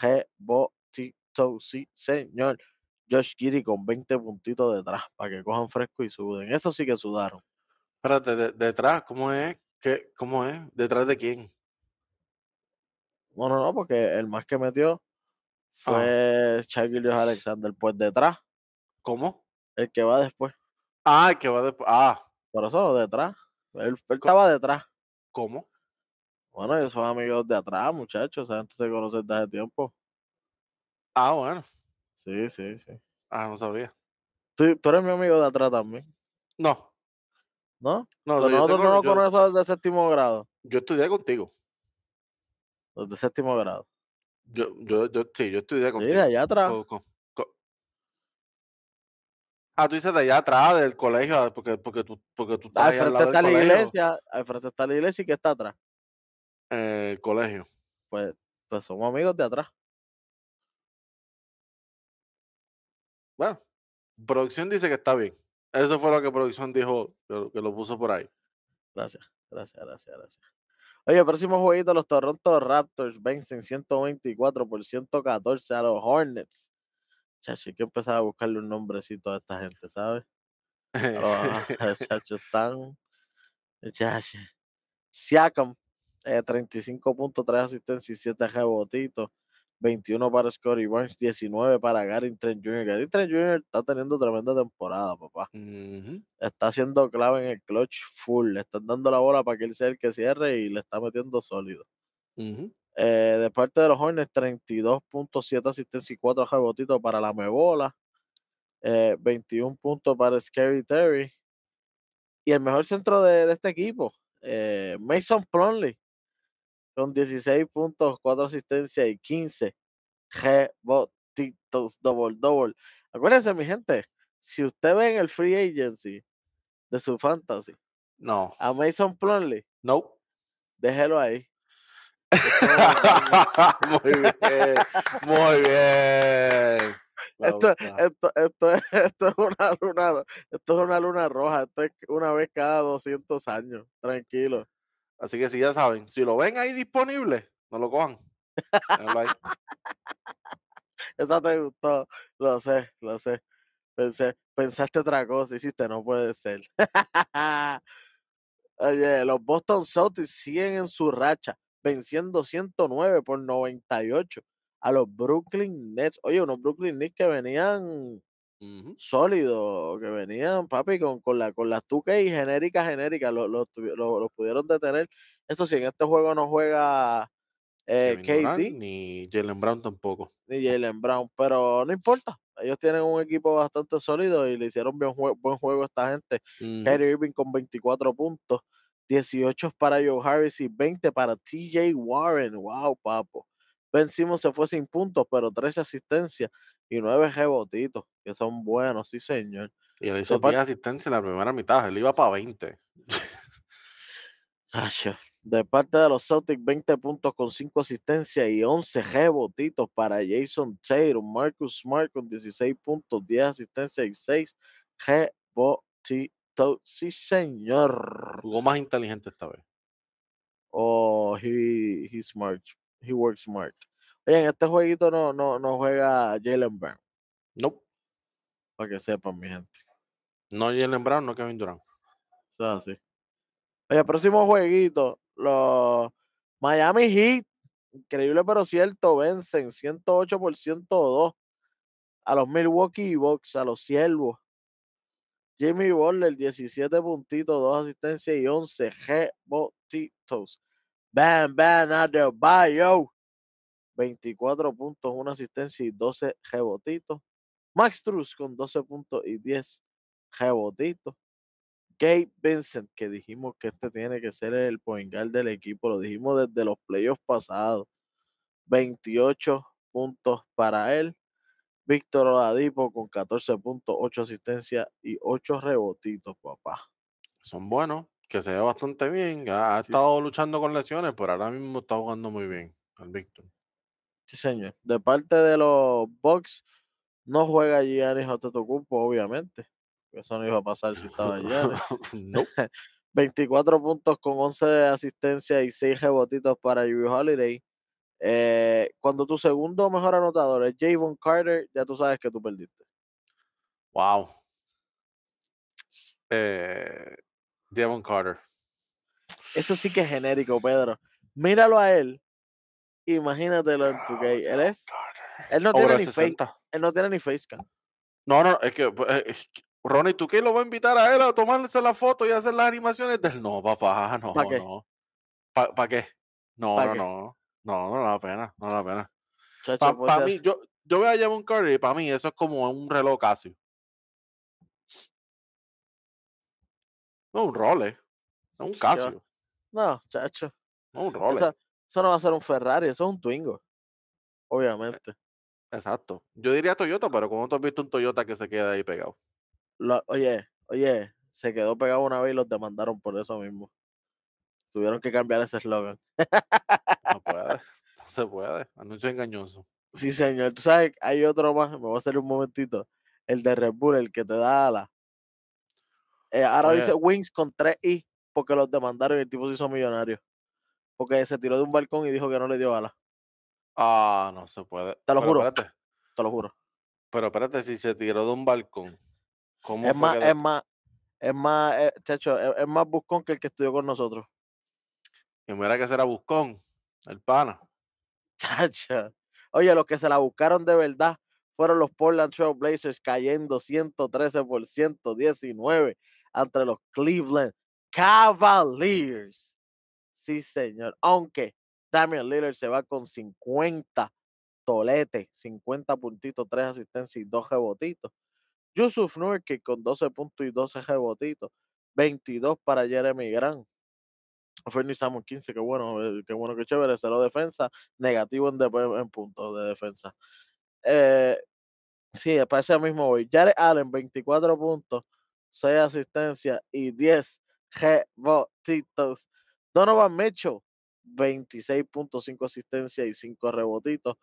rebotitos. Sí, señor. Josh Giri con 20 puntitos detrás para que cojan fresco y suden. Eso sí que sudaron. Espérate, de- detrás, ¿cómo es? ¿Qué, ¿Cómo es? ¿Detrás de quién? No, no, no, porque el más que metió Ah. fue Gilgeous Alexander. Pues detrás, ¿Cómo? el que va después. Ah, el que va después. Ah, Por eso, detrás. Él, él estaba detrás. ¿cómo? Bueno, ellos son amigos de atrás, muchachos. Gente se conoce desde hace tiempo. Ah, bueno. Sí, sí, sí. Ah, no sabía. Tú, tú eres mi amigo de atrás también, No, ¿no? Pero nosotros no nos yo- conocemos desde séptimo grado. yo estudié contigo. Desde séptimo grado. Yo, yo, yo, sí, yo estudié Sí, contigo. allá atrás. Co- co- co- Ah, tú dices de allá atrás del colegio, ah, porque, porque tú, porque tú estás Al ahí al frente lado está del la colegio. iglesia. Al frente está la iglesia y que está atrás. eh, el colegio. Pues, pues somos amigos de atrás. Bueno, producción dice que está bien. Eso fue lo que producción dijo, que, lo- puso por ahí. Gracias, gracias, gracias, gracias. Oye, próximo jueguito, los Toronto Raptors vencen 124 por 114 a los Hornets. Chacho, hay que empezar a buscarle un nombrecito a esta gente, ¿sabes? Los chachos están. Chacho. Siakam, eh, 35.3 asistencia y 7 rebotitos. 21 para Scotty Barnes, 19 para Gary Trent Jr. Gary Trent Jr. está teniendo tremenda temporada, papá. Está siendo clave en el clutch full. Le están dando la bola para que él sea el que cierre y le está metiendo sólido. Eh, de parte de los Hornets, 32.7 asistencia y 4 rebotitos para la Mebola. Eh, 21 puntos para Scary Terry. Y el mejor centro de, de este equipo, eh, Mason Plumlee, con 16 puntos, 4 asistencias y 15 rebotitos, double, double. Acuérdense, mi gente, si usted ve en el free agency de su fantasy No. a Mason Plumlee, No. déjelo ahí. muy bien. Muy bien. Esto, esto, esto, es, esto es una luna, esto es una luna roja, esto es una vez cada 200 años, tranquilo. Así que si ya saben, si lo ven ahí disponible, no lo cojan. Esta te gustó, lo sé, lo sé. Pensé, pensaste otra cosa, hiciste, no puede ser. Oye, los Boston Celtics siguen en su racha, venciendo 109 por 98 a los Brooklyn Nets. Oye, unos Brooklyn Nets que venían Ujú. sólidos, que venían, papi, con, con, la, con las tuques y genéricas, genéricas, los lo, lo pudieron detener. Eso sí, en este juego no juega eh, Durant KD ni Jalen Brown tampoco. ni Jalen Brown, pero no importa. Ellos tienen un equipo bastante sólido y le hicieron bien jue- buen juego a esta gente. Ujú. Kyrie Irving con 24 puntos, 18 para Joe Harris y 20 para TJ Warren. Wow, papo. Ben Simmons se fue sin puntos, pero 13 asistencias y 9 rebotitos, que son buenos, sí, señor. Y él hizo de par- 10 asistencias en la primera mitad. Él iba para 20. Acho, De parte de los Celtics, 20 puntos con 5 asistencias y 11 rebotitos para Jason Tatum. Marcus Smart con 16 puntos, 10 asistencias y 6 rebotitos. Sí, señor. Jugó más inteligente esta vez. Oh, he, he smart. He works smart. Oye, en este jueguito no, no, no juega Jalen Brown, No, para que sepan, mi gente. no Jalen Brown, no Kevin Durant. Eso es así. Oye, próximo jueguito, los Miami Heat, increíble pero cierto, vencen 108 por 102 a los Milwaukee Bucks, a los Ciervos. Jimmy Butler, 17 puntitos, 2 asistencias y 11 rebotitos. Bam, bam, out the bio. 24 puntos, 1 asistencia y 12 rebotitos. Max Truss con 12 puntos y 10 rebotitos. Gabe Vincent, que dijimos que este tiene que ser el point guard del equipo, lo dijimos desde los playoffs pasados. 28 puntos para él. Víctor Oladipo con 14 puntos, 8 asistencias y 8 rebotitos, papá. Son buenos, que se ve bastante bien. Ha, ha Sí, estado luchando con lesiones, pero ahora mismo está jugando muy bien el Víctor. Sí, señor. De parte de los Bucks, no juega Giannis Antetokounmpo, obviamente. Eso no iba a pasar si estaba Giannis. no, 24 puntos con 11 asistencias y 6 rebotitos para Drew Holiday. Eh, cuando tu segundo mejor anotador es Javon Carter, ya tú sabes que tú perdiste. wow. Eh, Devon Carter. Eso sí que es genérico, Pedro. Míralo a él. Imagínatelo en tu gay. Él es. Él no, tiene ni face, 60. él no tiene ni facecam. No, no, es que, pues, eh, es que, Ronnie, ¿tú qué lo va a invitar a él a tomarse la foto y hacer las animaciones de él? No, papá, no, ¿Pa qué? no. ¿Para qué? No, ¿Pa no, qué? no. No, no da la pena, no da la pena. Para puede ser- mí, yo, yo veo a Javon Carter y para mí eso es como un reloj Casio. No un Rolex, no un. Casio, No, chacho. no un Rolex. Eso, eso no va a ser un Ferrari, eso es un Twingo. Obviamente. Exacto. Yo diría Toyota, pero ¿cómo tú has visto un Toyota que se queda ahí pegado? Lo- oye, oye, se quedó pegado una vez y los demandaron por eso mismo. Tuvieron que cambiar ese eslogan. No puede, no se puede. Anuncio engañoso. Sí, señor. Tú sabes, hay otro más, me voy a hacer un momentito. El de Red Bull, el que te da ala. Eh, ahora dice. Wings con 3i porque los demandaron y el tipo se hizo millonario. Porque se tiró de un balcón y dijo que no le dio ala. Ah, no se puede. Te lo Pero juro. espérate, Te lo juro. pero espérate, si se tiró de un balcón, ¿cómo Es fue más, que es más, es más, eh, chacho, es, es más buscón que el que estudió con nosotros. Y mira que será Buscón, el pana. Chacha. Oye, los que se la buscaron de verdad fueron los Portland Trail Blazers cayendo 113 por 119 ante los Cleveland Cavaliers. Sí, señor. Aunque Damian Lillard se va con 50 toletes, 50 puntitos, 3 asistencias y 2 rebotitos. Yusuf Nurkic con 12 puntos y 12 rebotitos. 22 para Jeremy Grant. Fernie Samuel 15, qué bueno, eh, qué bueno, qué chévere. Cero defensa, negativo en, puntos de defensa. Eh, sí, para ese mismo voy. Jared Allen, 24 puntos, 6 asistencias y 10 rebotitos. Donovan Mitchell, 26.5 asistencias y 5 rebotitos.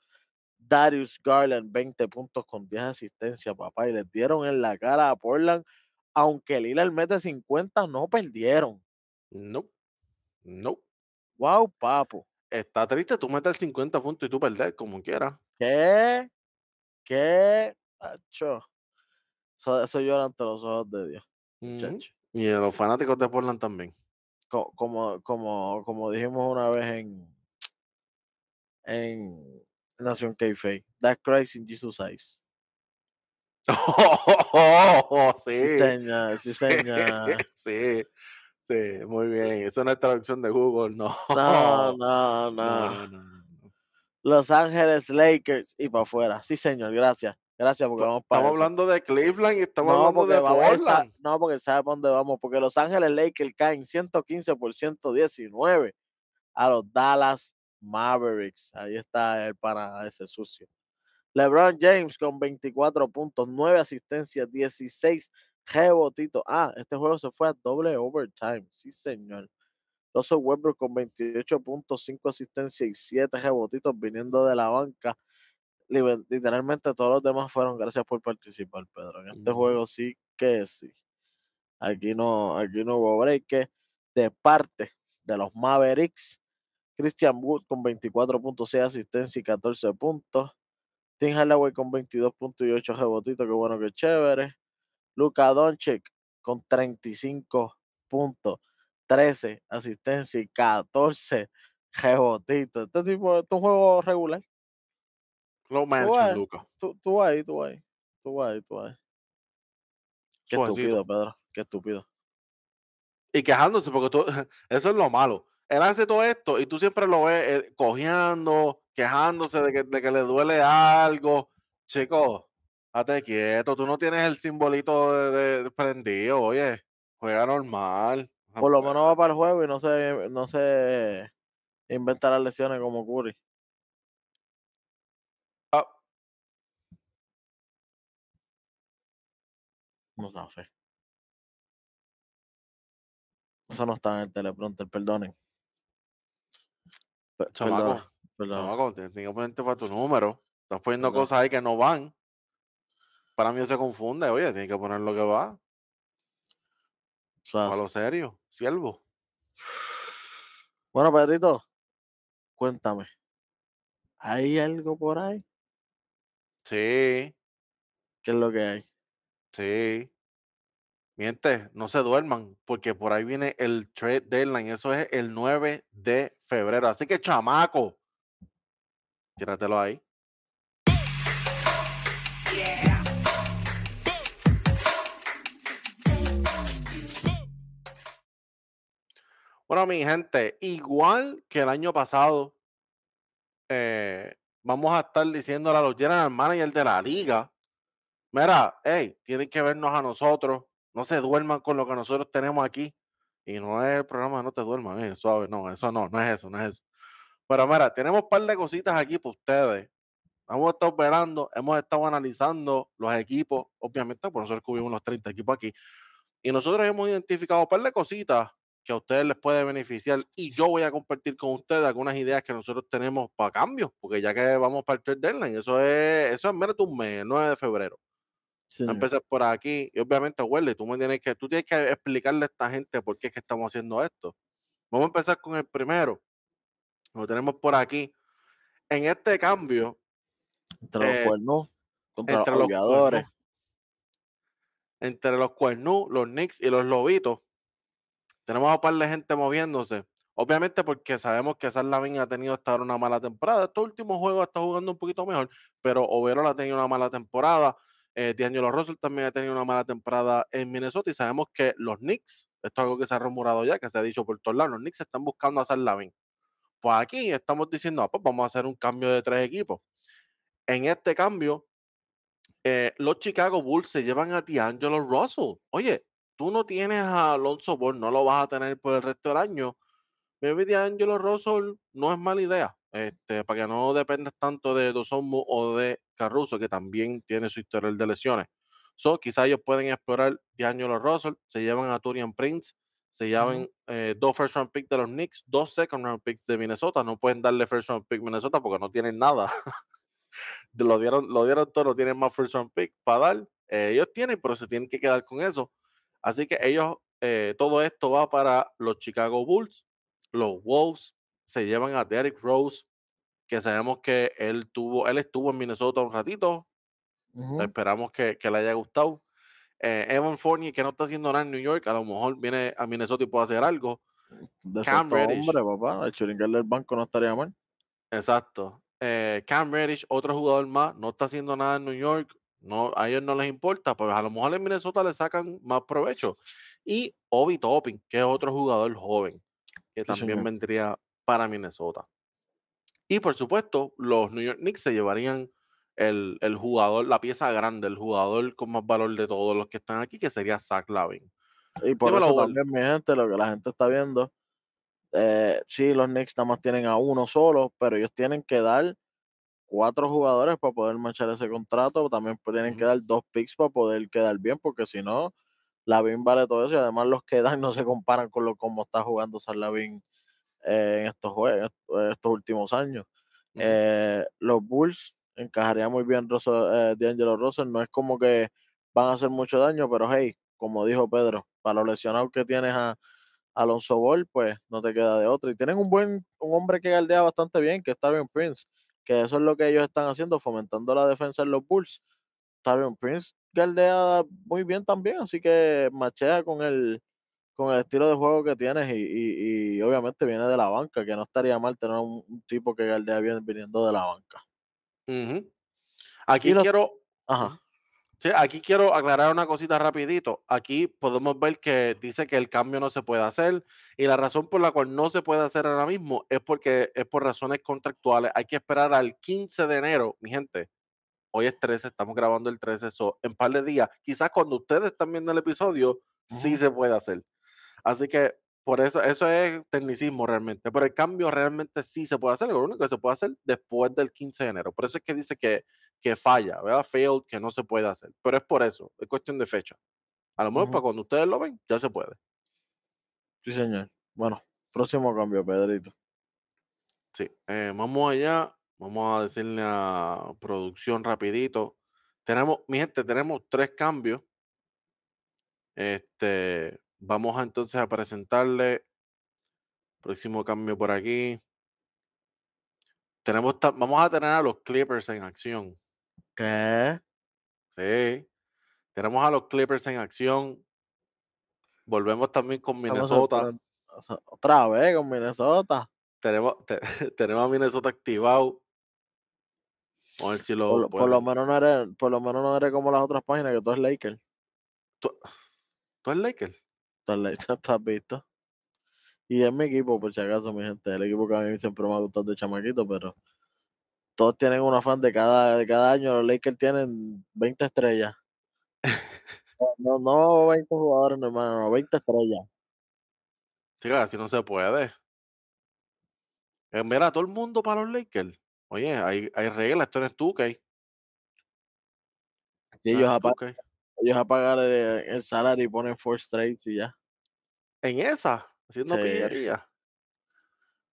Darius Garland, 20 puntos con 10 asistencias, papá. Y les dieron en la cara a Portland. Aunque Lillard mete 50, no perdieron. No, no. Wow, papo. Está triste tú meter 50 puntos y tú perder como quieras. ¿Qué? ¿Qué? Acho. Eso, eso llora ante los ojos de Dios. Y a los fanáticos de Portland también. Co- Como, como, como dijimos una vez en, en Nación K-Fake. That Christ in Jesus Eyes. sí, Sí, señor, sí, señor. sí, sí, muy bien. Eso no es traducción de Google, no. No, no, no, no. no, no, no. Los Ángeles Lakers y para afuera. Sí, señor, gracias. Gracias porque vamos para Estamos eso. hablando de Cleveland y estamos No, hablando de estar- Portland. no, porque sabe para dónde vamos. Porque Los Ángeles Lakers caen 115 por 119 a los Dallas Mavericks. Ahí está el para ese sucio. LeBron James con 24 puntos, 9 asistencias, 16 rebotitos. Ah, este juego se fue a doble overtime. Sí, señor. Russell Westbrook con 28 puntos, 5 asistencias y 7 rebotitos viniendo de la banca. Literalmente todos los demás fueron gracias por participar, Pedro. En este juego sí que sí. Aquí no, aquí no hubo break. De parte de los Mavericks, Christian Wood con 24.6 asistencia y 14 puntos. Tim Hardaway con 22.8 rebotitos, qué bueno, que chévere. Luka Doncic con 35 puntos, 13 asistencia y 14 rebotitos. Este tipo, este es un juego regular. Low Tú, management, tú, tú ahí, tú ahí, tú ahí, tú ahí. Qué estúpido, Pedro, qué estúpido. Y quejándose, porque tú, eso es lo malo. Él hace todo esto y tú siempre lo ves eh, cojeando, quejándose de que, de que le duele algo. Chico, date quieto, tú no tienes el simbolito de, de- de prendido, oye, juega normal. Por lo menos va para el juego y no se, no se inventa las lesiones como Curry. ah, No sé. Eso no está en el teleprompter, perdonen. Pe- Chamaco, perdona. chamaco, tienes que ponerte para tu número. Estás poniendo Perdón. cosas ahí que no van. Para mí se confunde, oye, tienes que poner lo que va. A lo serio, siervo. Bueno, Pedrito, cuéntame. ¿Hay algo por ahí? Sí, ¿Qué es lo que hay? Sí. Miente, no se duerman, porque por ahí viene el trade deadline. Eso es el 9 de febrero. Así que, chamaco, tíratelo ahí. Bueno, mi gente, igual que el año pasado, eh, vamos a estar diciéndole a los general managers de la liga, mira, hey, tienen que vernos a nosotros, no se duerman con lo que nosotros tenemos aquí. Y no es el programa No Te Duerman, eh, suave, no, eso no, no es eso, no es eso. Pero mira, tenemos un par de cositas aquí para ustedes. Hemos estado operando, hemos estado analizando los equipos, obviamente, por nosotros cubrimos los 30 equipos aquí. Y nosotros hemos identificado un par de cositas que a ustedes les puede beneficiar. Y yo voy a compartir con ustedes algunas ideas que nosotros tenemos para cambios, porque ya que vamos para el trade deadline, eso es, eso es menos de un mes, el 9 de febrero. Sí, empezar por aquí. Y obviamente, Welly, tú me tienes que, tú tienes que explicarle a esta gente por qué es que estamos haciendo esto. Vamos a empezar con el primero. Lo tenemos por aquí. En este cambio, Entre los eh, cuernos, contra entre los los cuernos, entre los cuernú, los Knicks y los Lobitos, tenemos a un par de gente moviéndose. Obviamente porque sabemos que San Lavín ha tenido hasta ahora una mala temporada. Estos últimos juegos está jugando un poquito mejor, pero Overall ha tenido una mala temporada. Eh, D'Angelo Russell también ha tenido una mala temporada en Minnesota y sabemos que los Knicks, esto es algo que se ha rumorado ya, que se ha dicho por todos lados, los Knicks están buscando a San Lavín. Pues aquí estamos diciendo, ah, pues vamos a hacer un cambio de tres equipos. En este cambio, eh, los Chicago Bulls se llevan a D'Angelo Russell. Oye, tú no tienes a Alonso Ball, no lo vas a tener por el resto del año. Maybe D'Angelo Russell no es mala idea, este, para que no dependas tanto de Dosonmu o de Caruso, que también tiene su historial de lesiones. So, quizás ellos pueden explorar D'Angelo Russell, se llevan a Turian Prince, se llevan eh, dos first round picks de los Knicks, dos second round picks de Minnesota. No pueden darle first round pick Minnesota porque no tienen nada. lo, dieron, lo dieron todo, no tienen más first round pick para dar. Eh, ellos tienen, pero se tienen que quedar con eso. Así que ellos, eh, todo esto va para los Chicago Bulls. Los Wolves se llevan a Derrick Rose, que sabemos que él tuvo, él estuvo en Minnesota un ratito. Ujú. Esperamos que, que le haya gustado. Eh, Evan Fournier, que no está haciendo nada en New York, a lo mejor viene a Minnesota y puede hacer algo. De Cam Reddish. hombre, papá. El churingal del banco no estaría mal. Exacto. Eh, Cam Reddish, otro jugador más, no está haciendo nada en New York, no, a ellos no les importa, pues a lo mejor en Minnesota le sacan más provecho. Y Obi Topping, que es otro jugador joven, que Sí, también señor. vendría para Minnesota. Y por supuesto, los New York Knicks se llevarían el, el jugador, la pieza grande, el jugador con más valor de todos los que están aquí, que sería Zach Lavin. Y por Dímelo, eso también, mi gente, lo que la gente está viendo, eh, sí, los Knicks nada más tienen a uno solo, pero ellos tienen que dar cuatro jugadores para poder marchar ese contrato, también pues tienen que dar dos picks para poder quedar bien, porque si no, Lavin vale todo eso y además los que dan no se comparan con lo como está jugando San Lavin en estos juegos, estos últimos años. Eh, los Bulls encajaría muy bien Russell, eh, D'Angelo Russell. No es como que van a hacer mucho daño, pero hey, como dijo Pedro, para los lesionados que tienes a, Alonso Ball, pues no te queda de otro. Y tienen un buen, un hombre que galdea bastante bien, que es Tavion Prince, que eso es lo que ellos están haciendo, fomentando la defensa en los Bulls. Tavion Prince galdea muy bien también, así que machea con el, con el estilo de juego que tienes y, y, y obviamente viene de la banca, que no estaría mal tener un, un tipo que galdea bien viniendo de la banca. Ujú. Aquí los- quiero, Ajá. sí, aquí quiero aclarar una cosita rapidito. Aquí podemos ver que dice que el cambio no se puede hacer y la razón por la cual no se puede hacer ahora mismo es porque es por razones contractuales. Hay que esperar al 15 de enero, mi gente. Hoy es 13, estamos grabando el 13, so, en par de días. Quizás cuando ustedes están viendo el episodio, sí se puede hacer. Así que por eso, eso es tecnicismo realmente. Pero el cambio realmente sí se puede hacer. Lo único que se puede hacer después del 15 de enero. Por eso es que dice que, que falla, ¿verdad? Failed, que no se puede hacer. Pero es por eso, es cuestión de fecha. A lo mejor para cuando ustedes lo ven, ya se puede. Sí, señor. Bueno, próximo cambio, Pedrito. Sí, eh, vamos allá. Vamos a decirle a producción rapidito. Tenemos, mi gente, tenemos tres cambios. Este, vamos a, entonces a presentarle próximo cambio por aquí. Tenemos, vamos a tener a los Clippers en acción. ¿Qué? Sí, tenemos a los Clippers en acción. Volvemos también con Minnesota. Otra vez con Minnesota. Tenemos, te- tenemos a Minnesota activado. A ver si lo por lo menos no eres, por lo menos no eres como las otras páginas que tú eres Laker. ¿Tú, tú eres Laker? Tú eres Laker, ¿tú has visto? Y es mi equipo, por si acaso, mi gente. El equipo que a mí siempre me ha gustado de chamaquito, pero todos tienen un afán de cada, de cada año. Los Lakers tienen 20 estrellas. No, no, no 20 jugadores, no, hermano, no, 20 estrellas. Chica, así no se puede. Eh, mira, todo el mundo para los Lakers. Oye, hay, hay reglas, esto es 2K. Y Esto ellos, no es apa- 2K. ellos apagan el, el salario y ponen four straights y ya. En esa, haciendo Sí. pillería.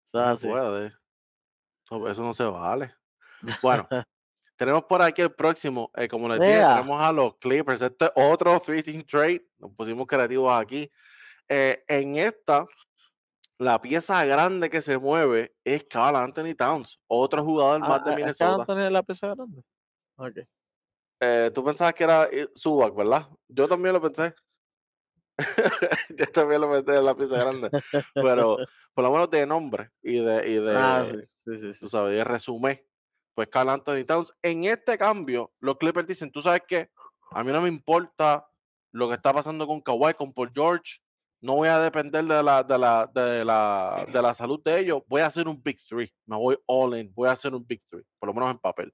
O sea, No puede. Eso, eso no se vale. Bueno, tenemos por aquí el próximo. eh, como les dije, tenemos a los Clippers. Este es otro 3 trade. Nos pusimos creativos aquí. Eh, en esta, la pieza grande que se mueve es Carl Anthony Towns, otro jugador Ah, más de ah, ¿es que Minnesota. Anthony es la pieza grande? Eh, Tú pensabas que era eh, Zubac, ¿verdad? Yo también lo pensé. Yo también lo pensé en la pieza grande. Pero por lo menos de nombre y de, y de Ah, sí, sí, sí, tú sabes, de resumen, pues Carl Anthony Towns. En este cambio, los Clippers dicen, tú sabes qué, a mí no me importa lo que está pasando con Kawhi, con Paul George, no voy a depender de la, de la, de la, de la salud de ellos, voy a hacer un Big Three, me voy all in, voy a hacer un Big Three, por lo menos en papel.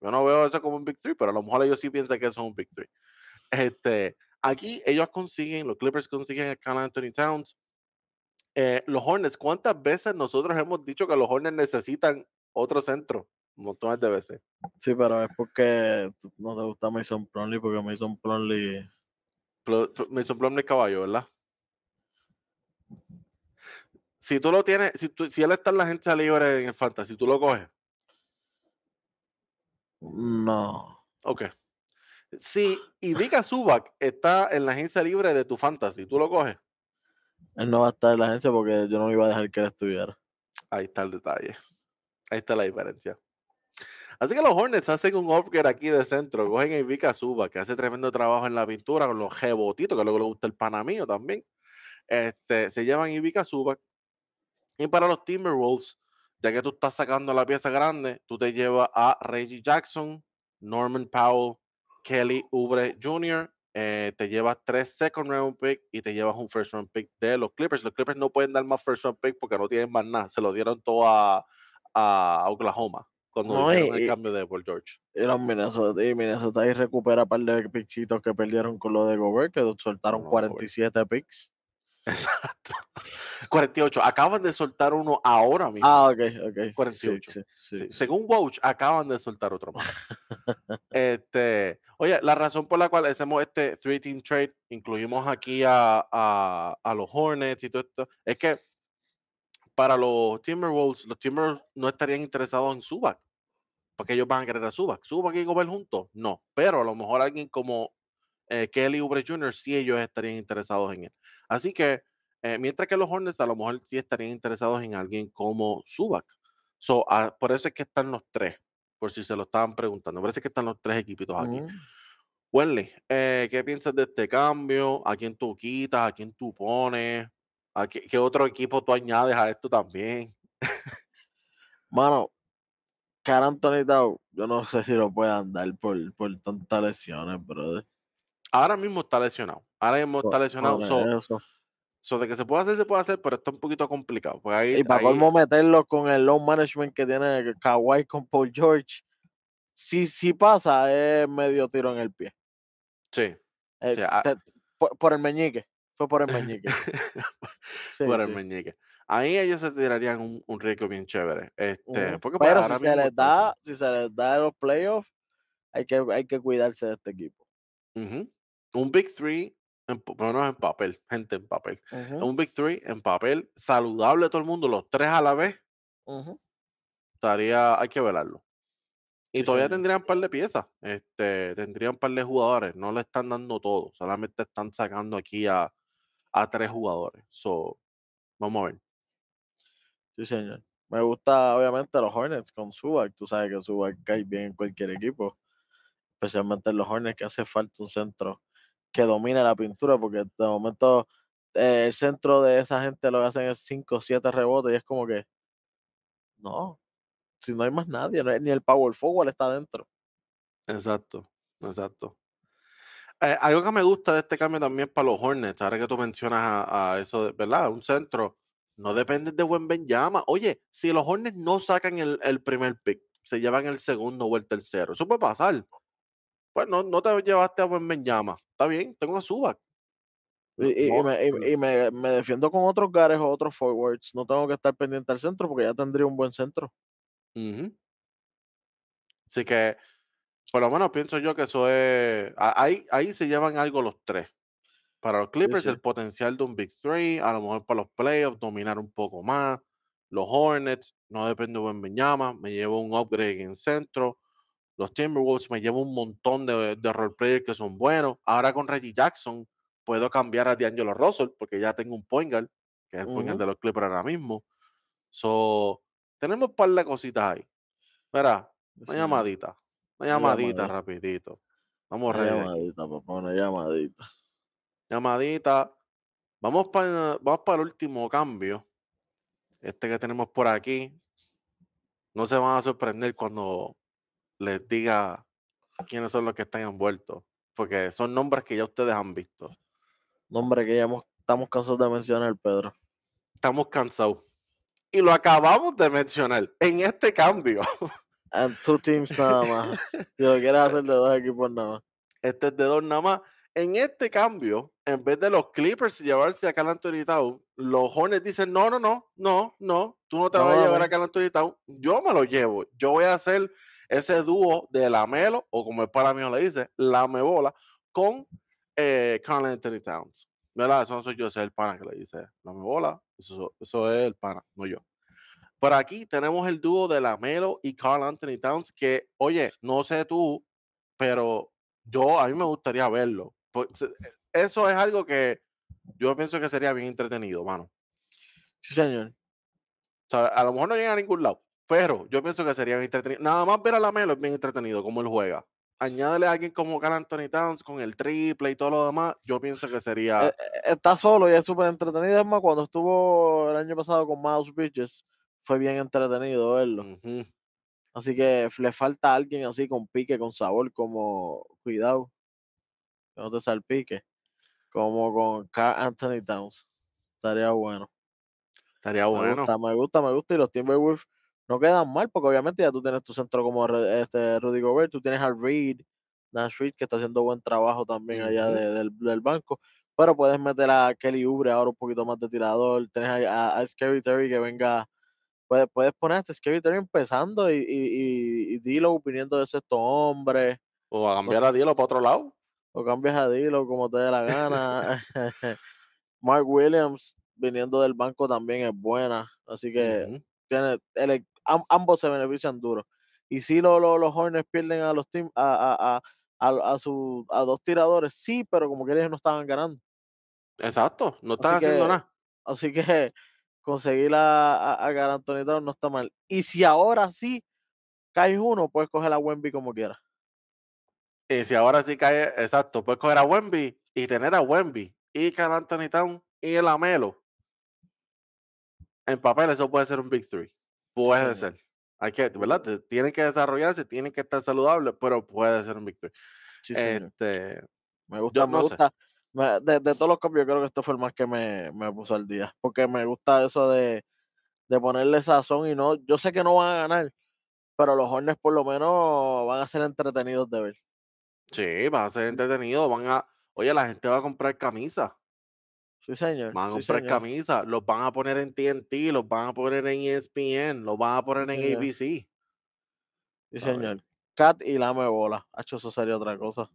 Yo no veo eso como un Big Three, pero a lo mejor ellos sí piensan que eso es un Big Three. Este, aquí ellos consiguen, los Clippers consiguen a Carl Anthony Towns. Eh, los Hornets, ¿cuántas veces nosotros hemos dicho que los Hornets necesitan otro centro? Montones de veces. Sí, pero es porque no te gusta Mason Plumlee, porque Mason Plumlee... Pl- Pl- Mason Plumlee caballo, ¿verdad? Si tú lo tienes, si, tú- si él está en la agencia libre en el Fantasy, tú lo coges. No. Ok. Si Ivica Zubac está en la agencia libre de tu Fantasy, tú lo coges. Él no va a estar en la agencia porque yo no iba a dejar que él estuviera. Ahí está el detalle. Ahí está la diferencia. Así que los Hornets hacen un upgrade aquí de centro. Cogen a Ivica Zubac, que hace tremendo trabajo en la pintura con los rebotitos, que que le gusta el pana mío también. Este, se llaman Ivica Zubac. Y para los Timberwolves, ya que tú estás sacando la pieza grande, tú te llevas a Reggie Jackson, Norman Powell, Kelly Oubre Jr., eh, te llevas tres second round pick y te llevas un first round pick de los Clippers. Los Clippers no pueden dar más first round pick porque no tienen más nada. Se lo dieron todo a, a Oklahoma cuando No, hicieron y- el y- cambio de Paul George. Y Minnesota, y Minnesota ahí recupera un par de pichitos que perdieron con lo de Gobert, que soltaron No, 47 picks. Exacto. 48. Acaban de soltar uno ahora mismo. Ah, ok, ok. 48. Sí, sí, Sí, sí. Según Woj, acaban de soltar otro más. este, oye, la razón por la cual hacemos este three team trade, incluimos aquí a, a, a los Hornets y todo esto, es que para los Timberwolves, los Timberwolves no estarían interesados en Zubac, porque ellos van a querer a Zubac. ¿Zubac y Gobert juntos? No, pero a lo mejor alguien como eh, Kelly Oubre Jr., sí ellos estarían interesados en él. Así que Eh, mientras que los Hornets a lo mejor sí estarían interesados en alguien como Zubac. So, ah, por eso es que están los tres, por si se lo estaban preguntando. Es que están los tres equipitos aquí. Wenley, eh, ¿qué piensas de este cambio? ¿A quién tú quitas? ¿A quién tú pones? ¿A qué, qué otro equipo tú añades a esto también? Mano, Anthony Towns, yo no sé si lo puedan dar por, por tantas lesiones, brother. Ahora mismo está lesionado. Ahora mismo está lesionado. por So, de que se puede hacer, se puede hacer, pero está un poquito complicado. Pues ahí, Y para colmo meterlo con el low management que tiene Kawhi con Paul George, si, si pasa, es medio tiro en el pie. sí, Eh, Sí, ah. te- por, por el meñique. Fue por el meñique. Sí, por el sí. meñique. Ahí ellos se tirarían un, un riesgo bien chévere. Este, Ujú. porque pues, Pero si se les da, si se les da los playoffs, hay que, hay que cuidarse de este equipo. Ujú. Un Big Three, en, en papel, gente en papel. Un Big Three en papel, saludable todo el mundo, los tres a la vez, estaría, hay que velarlo. Y Sí, todavía señor. tendrían un par de piezas, este, tendrían un par de jugadores, no le están dando todo, solamente están sacando aquí a, a tres jugadores. So, vamos a ver. Sí, señor. Me gusta, obviamente, los Hornets con Zubac. Tú sabes que Zubac cae bien en cualquier equipo. Especialmente en los Hornets, que hace falta un centro que domine la pintura, porque de momento eh, el centro de esa gente lo que hacen es 5 o 7 rebotes y es como que, no, si no hay más nadie, no hay- ni el power forward está dentro. Exacto, exacto. Eh, algo que me gusta de este cambio también para los Hornets, ahora que tú mencionas a, eso, de, ¿verdad? Un centro, no depende de buen Benjama. Oye, si los Hornets no sacan el, el primer pick, se llevan el segundo o el tercero, eso puede pasar. Pues no, no te llevaste a buen Benjama. Está bien, tengo a Zubac. Y, me, y- pero- y me- me defiendo con otros gares o otros forwards. No tengo que estar pendiente al centro porque ya tendría un buen centro. Así que, por lo menos pienso yo que eso es. Ahí, ahí se llevan algo los tres. Para los Clippers, sí. el potencial de un Big Three, a lo mejor para los playoffs, dominar un poco más. Los Hornets, no depende de Benjama, me llevo un upgrade en centro. Los Timberwolves, me llevo un montón de, de role players que son buenos. Ahora con Reggie Jackson, puedo cambiar a D'Angelo Russell porque ya tengo un point guard, que es el point guard Ujú. de los Clippers ahora mismo. So, tenemos un par de cositas ahí. Mira, una llamadita. Una llamadita llamadita. rapidito. Vamos Una llamadita, papá, una llamadita. Llamadita. Vamos para vamos para el último cambio. Este que tenemos por aquí. No se van a sorprender cuando les diga quiénes son los que están envueltos. Porque son nombres que ya ustedes han visto. Nombre que ya hemos- estamos cansados de mencionar, Pedro. Estamos cansados. Y lo acabamos de mencionar en este cambio. And two teams nada más. Si lo quieres hacer de dos equipos nada más. Este es de dos nada más. En este cambio, en vez de los Clippers llevarse a Cal Anthony Towns, los Hornets dicen, no, no, no, no, no, tú no te No, vas a llevar a Cal Anthony Towns, yo me lo llevo. Yo voy a hacer ese dúo de Lamelo, o como el para mío le dice, Lamebola, con eh, Carl Anthony Towns. ¿Verdad? Eso no soy yo, ese es el pana que le dice Lamebola, eso, eso es el pana, no yo. Por aquí tenemos el dúo de Lamelo y Carl Anthony Towns, que, oye, no sé tú, pero yo a mí me gustaría verlo. Pues, se- Eso es algo que yo pienso que sería bien entretenido, mano. Sí, señor. O sea, a lo mejor no llega a ningún lado, pero yo pienso que sería bien entretenido. Nada más ver a Lamelo es bien entretenido, como él juega. Añádele a alguien como Carl Anthony Towns con el triple y todo lo demás, yo pienso que sería... Eh, eh, Está solo y es súper entretenido. Es más, cuando estuvo el año pasado con Miles Bridges, fue bien entretenido verlo. Así que le falta alguien así con pique, con sabor, como cuidado, que no te salpique, como con Carl Anthony Towns. Estaría bueno. Estaría Me bueno. gusta, me gusta, me gusta. Y los Timberwolves no quedan mal, porque obviamente ya tú tienes tu centro como este, Rudy Gobert, tú tienes a Reed, Nash Reed, que está haciendo buen trabajo también allá de- del, del banco. Pero puedes meter a Kelly Oubre ahora un poquito más de tirador. Tienes a, a, a Scary Terry que venga. Puedes, puedes poner a este Scary Terry empezando y, y, y, y D'Lo viniendo de sexto hombre. O a cambiar a Dielo para otro lado. O cambias a D'Lo como te dé la gana. Mark Williams viniendo del banco también es buena. Así que Ujú. tiene, el am- ambos se benefician duro. Y si lo, lo- los Hornets pierden a los team, a, a, a, a, a su, a dos tiradores, sí, pero como que ellos no estaban ganando. Exacto, no están Así haciendo que nada. Así que conseguir a, a, a Anthony no está mal. Y si ahora sí caes uno, puedes coger a Wemby como quieras. Y si ahora sí cae, exacto, puedes coger a Wemby y tener a Wemby y Carl Anthony Towns y el Amelo. En papel eso puede ser un Big Three. Puede ser. Hay que, ¿verdad? Tienen que desarrollarse, tienen que estar saludables, pero puede ser un Three. Sí. Este, Me gusta, me no gusta. me- de, de todos los cambios, creo que esto fue el más que me, me puso al día. Porque me gusta eso de, de ponerle sazón y no. Yo sé que no van a ganar, pero los Hornets por lo menos van a ser entretenidos de ver. Sí, va a ser entretenido. Van a, oye, la gente va a comprar camisas. Sí, señor. Van a comprar camisas. Los van a poner en TNT, los van a poner en ESPN, los van a poner en. ABC. Sí, ¿sabes? señor. Cat y Lame Bola. Hacho, eso sería otra cosa.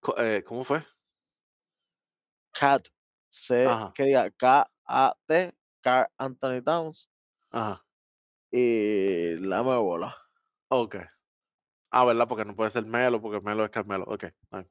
Co- eh, ¿Cómo fue? Cat. C, Ajá. que diga K-A-T, Carl Anthony Towns Ajá. y Lame Bola. Ok. Ah, ¿verdad? Porque no puede ser Melo, porque Melo es Carmelo. Ok. bien.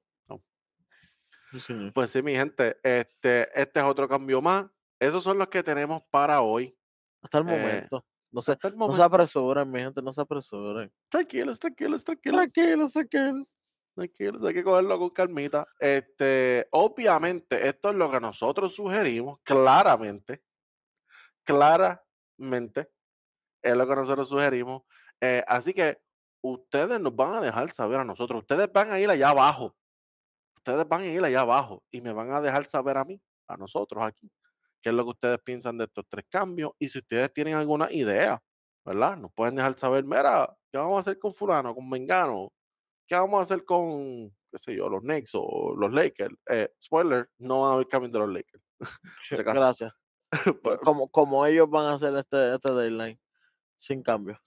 Sí. Pues sí, mi gente, este, este es otro cambio más. Esos son los que tenemos para hoy. Hasta el Eh, momento. No se, hasta el no se momento. apresuren, mi gente, no se apresuren. Tranquilos, tranquilos, tranquilos. Tranquilos, tranquilos. Tranquilos, hay que cogerlo con calmita. Este, obviamente, esto es lo que nosotros sugerimos, claramente, claramente, es lo que nosotros sugerimos. Eh, así que ustedes nos van a dejar saber a nosotros, ustedes van a ir allá abajo, ustedes van a ir allá abajo y me van a dejar saber a mí, a nosotros aquí, qué es lo que ustedes piensan de estos tres cambios y si ustedes tienen alguna idea, ¿verdad? Nos pueden dejar saber, mira, ¿qué vamos a hacer con fulano, con Mengano? ¿Qué vamos a hacer con, qué sé yo, los Knicks o los Lakers? Eh, spoiler, no va a haber cambio de los Lakers. Si. Gracias. Pues, Como, como ellos van a hacer este, este deadline, sin cambio.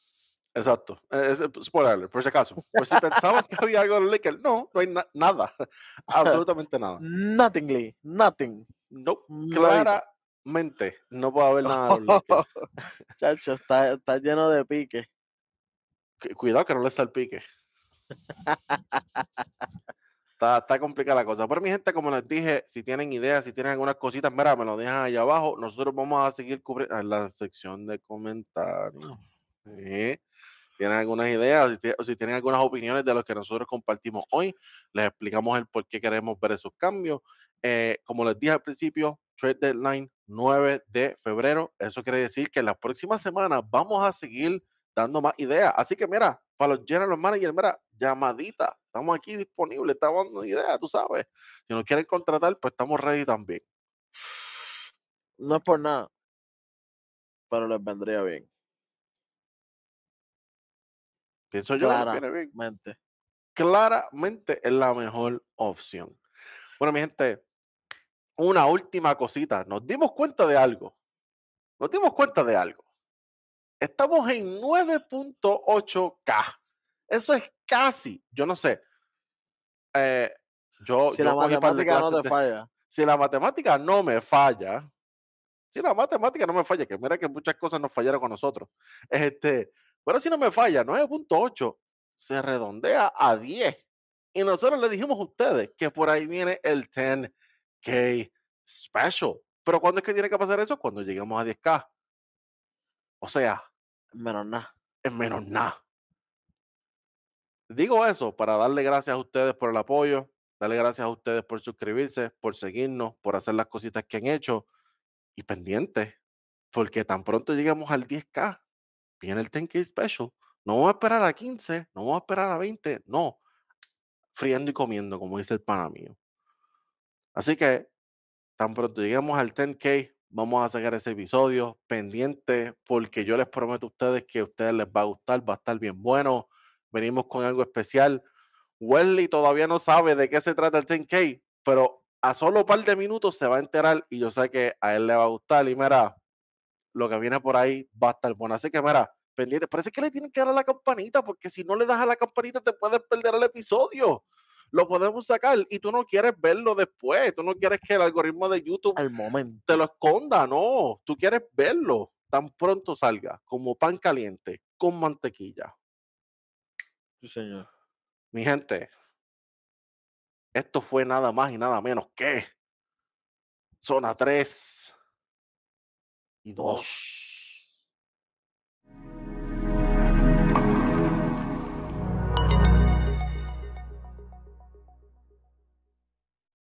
Exacto. Eh, es- spoiler, alert, por si acaso. Por si pensaban que había algo de los Lakers. No, no hay na- nada. Absolutamente nada. Nothingly, nothing. No, Nadita. claramente no puede haber nada de los Lakers. Chacho, está, está lleno de pique. Cu- Cuidado que no le salpique. Está, está complicada la cosa. Pero mi gente, como les dije, si tienen ideas, si tienen algunas cositas, mira, me lo dejan allá abajo. Nosotros vamos a seguir cubriendo en la sección de comentarios. ¿Tienen algunas ideas o si tienen algunas opiniones de lo que nosotros compartimos hoy? Les explicamos el por qué queremos ver esos cambios. Eh, como les dije al principio, Trade Deadline 9 de febrero. Eso quiere decir que en las próximas semanas vamos a seguir dando más ideas. Así que mira, para los general managers, mira, llamadita. Estamos aquí disponibles, estamos dando ideas, tú sabes. Si nos quieren contratar, pues estamos ready también. No es por nada, pero les vendría bien. Pienso yo. Claramente. claramente es la mejor opción. Bueno, mi gente, una última cosita. Nos dimos cuenta de algo. Nos dimos cuenta de algo. Estamos en 9.8K. Eso es casi, yo no sé. eh, yo, Si yo la matemática no te de- si la matemática no me falla, si la matemática no me falla, que mira que muchas cosas nos fallaron con nosotros, este, pero si no me falla, 9.8 se redondea a 10. Y nosotros le dijimos a ustedes que por ahí viene el 10K Special. Pero ¿cuándo es que tiene que pasar eso? Cuando lleguemos a 10K. O sea, Menos nada. es menos nada. Digo eso para darle gracias a ustedes por el apoyo, darle gracias a ustedes por suscribirse, por seguirnos, por hacer las cositas que han hecho y pendientes, porque tan pronto lleguemos al 10K, viene el 10K Special. No vamos a esperar a 15, no vamos a esperar a 20, no. Friendo y comiendo, como dice el pana mío. Así que tan pronto lleguemos al 10K, vamos a sacar ese episodio pendiente, porque yo les prometo a ustedes que a ustedes les va a gustar, va a estar bien bueno. Venimos con algo especial. Welly todavía no sabe de qué se trata el 10K, pero a solo un par de minutos se va a enterar y yo sé que a él le va a gustar. Y mira, lo que viene por ahí va a estar bueno. Así que mira, pendiente. Parece que le tienen que dar a la campanita, porque si no le das a la campanita te puedes perder el episodio. Lo podemos sacar y tú no quieres verlo después. Tú no quieres que el algoritmo de YouTube Al momento. te lo esconda, no. Tú quieres verlo tan pronto salga, como pan caliente, con mantequilla. Sí, señor. Mi gente, esto fue nada más y nada menos que Zona 3 y dos.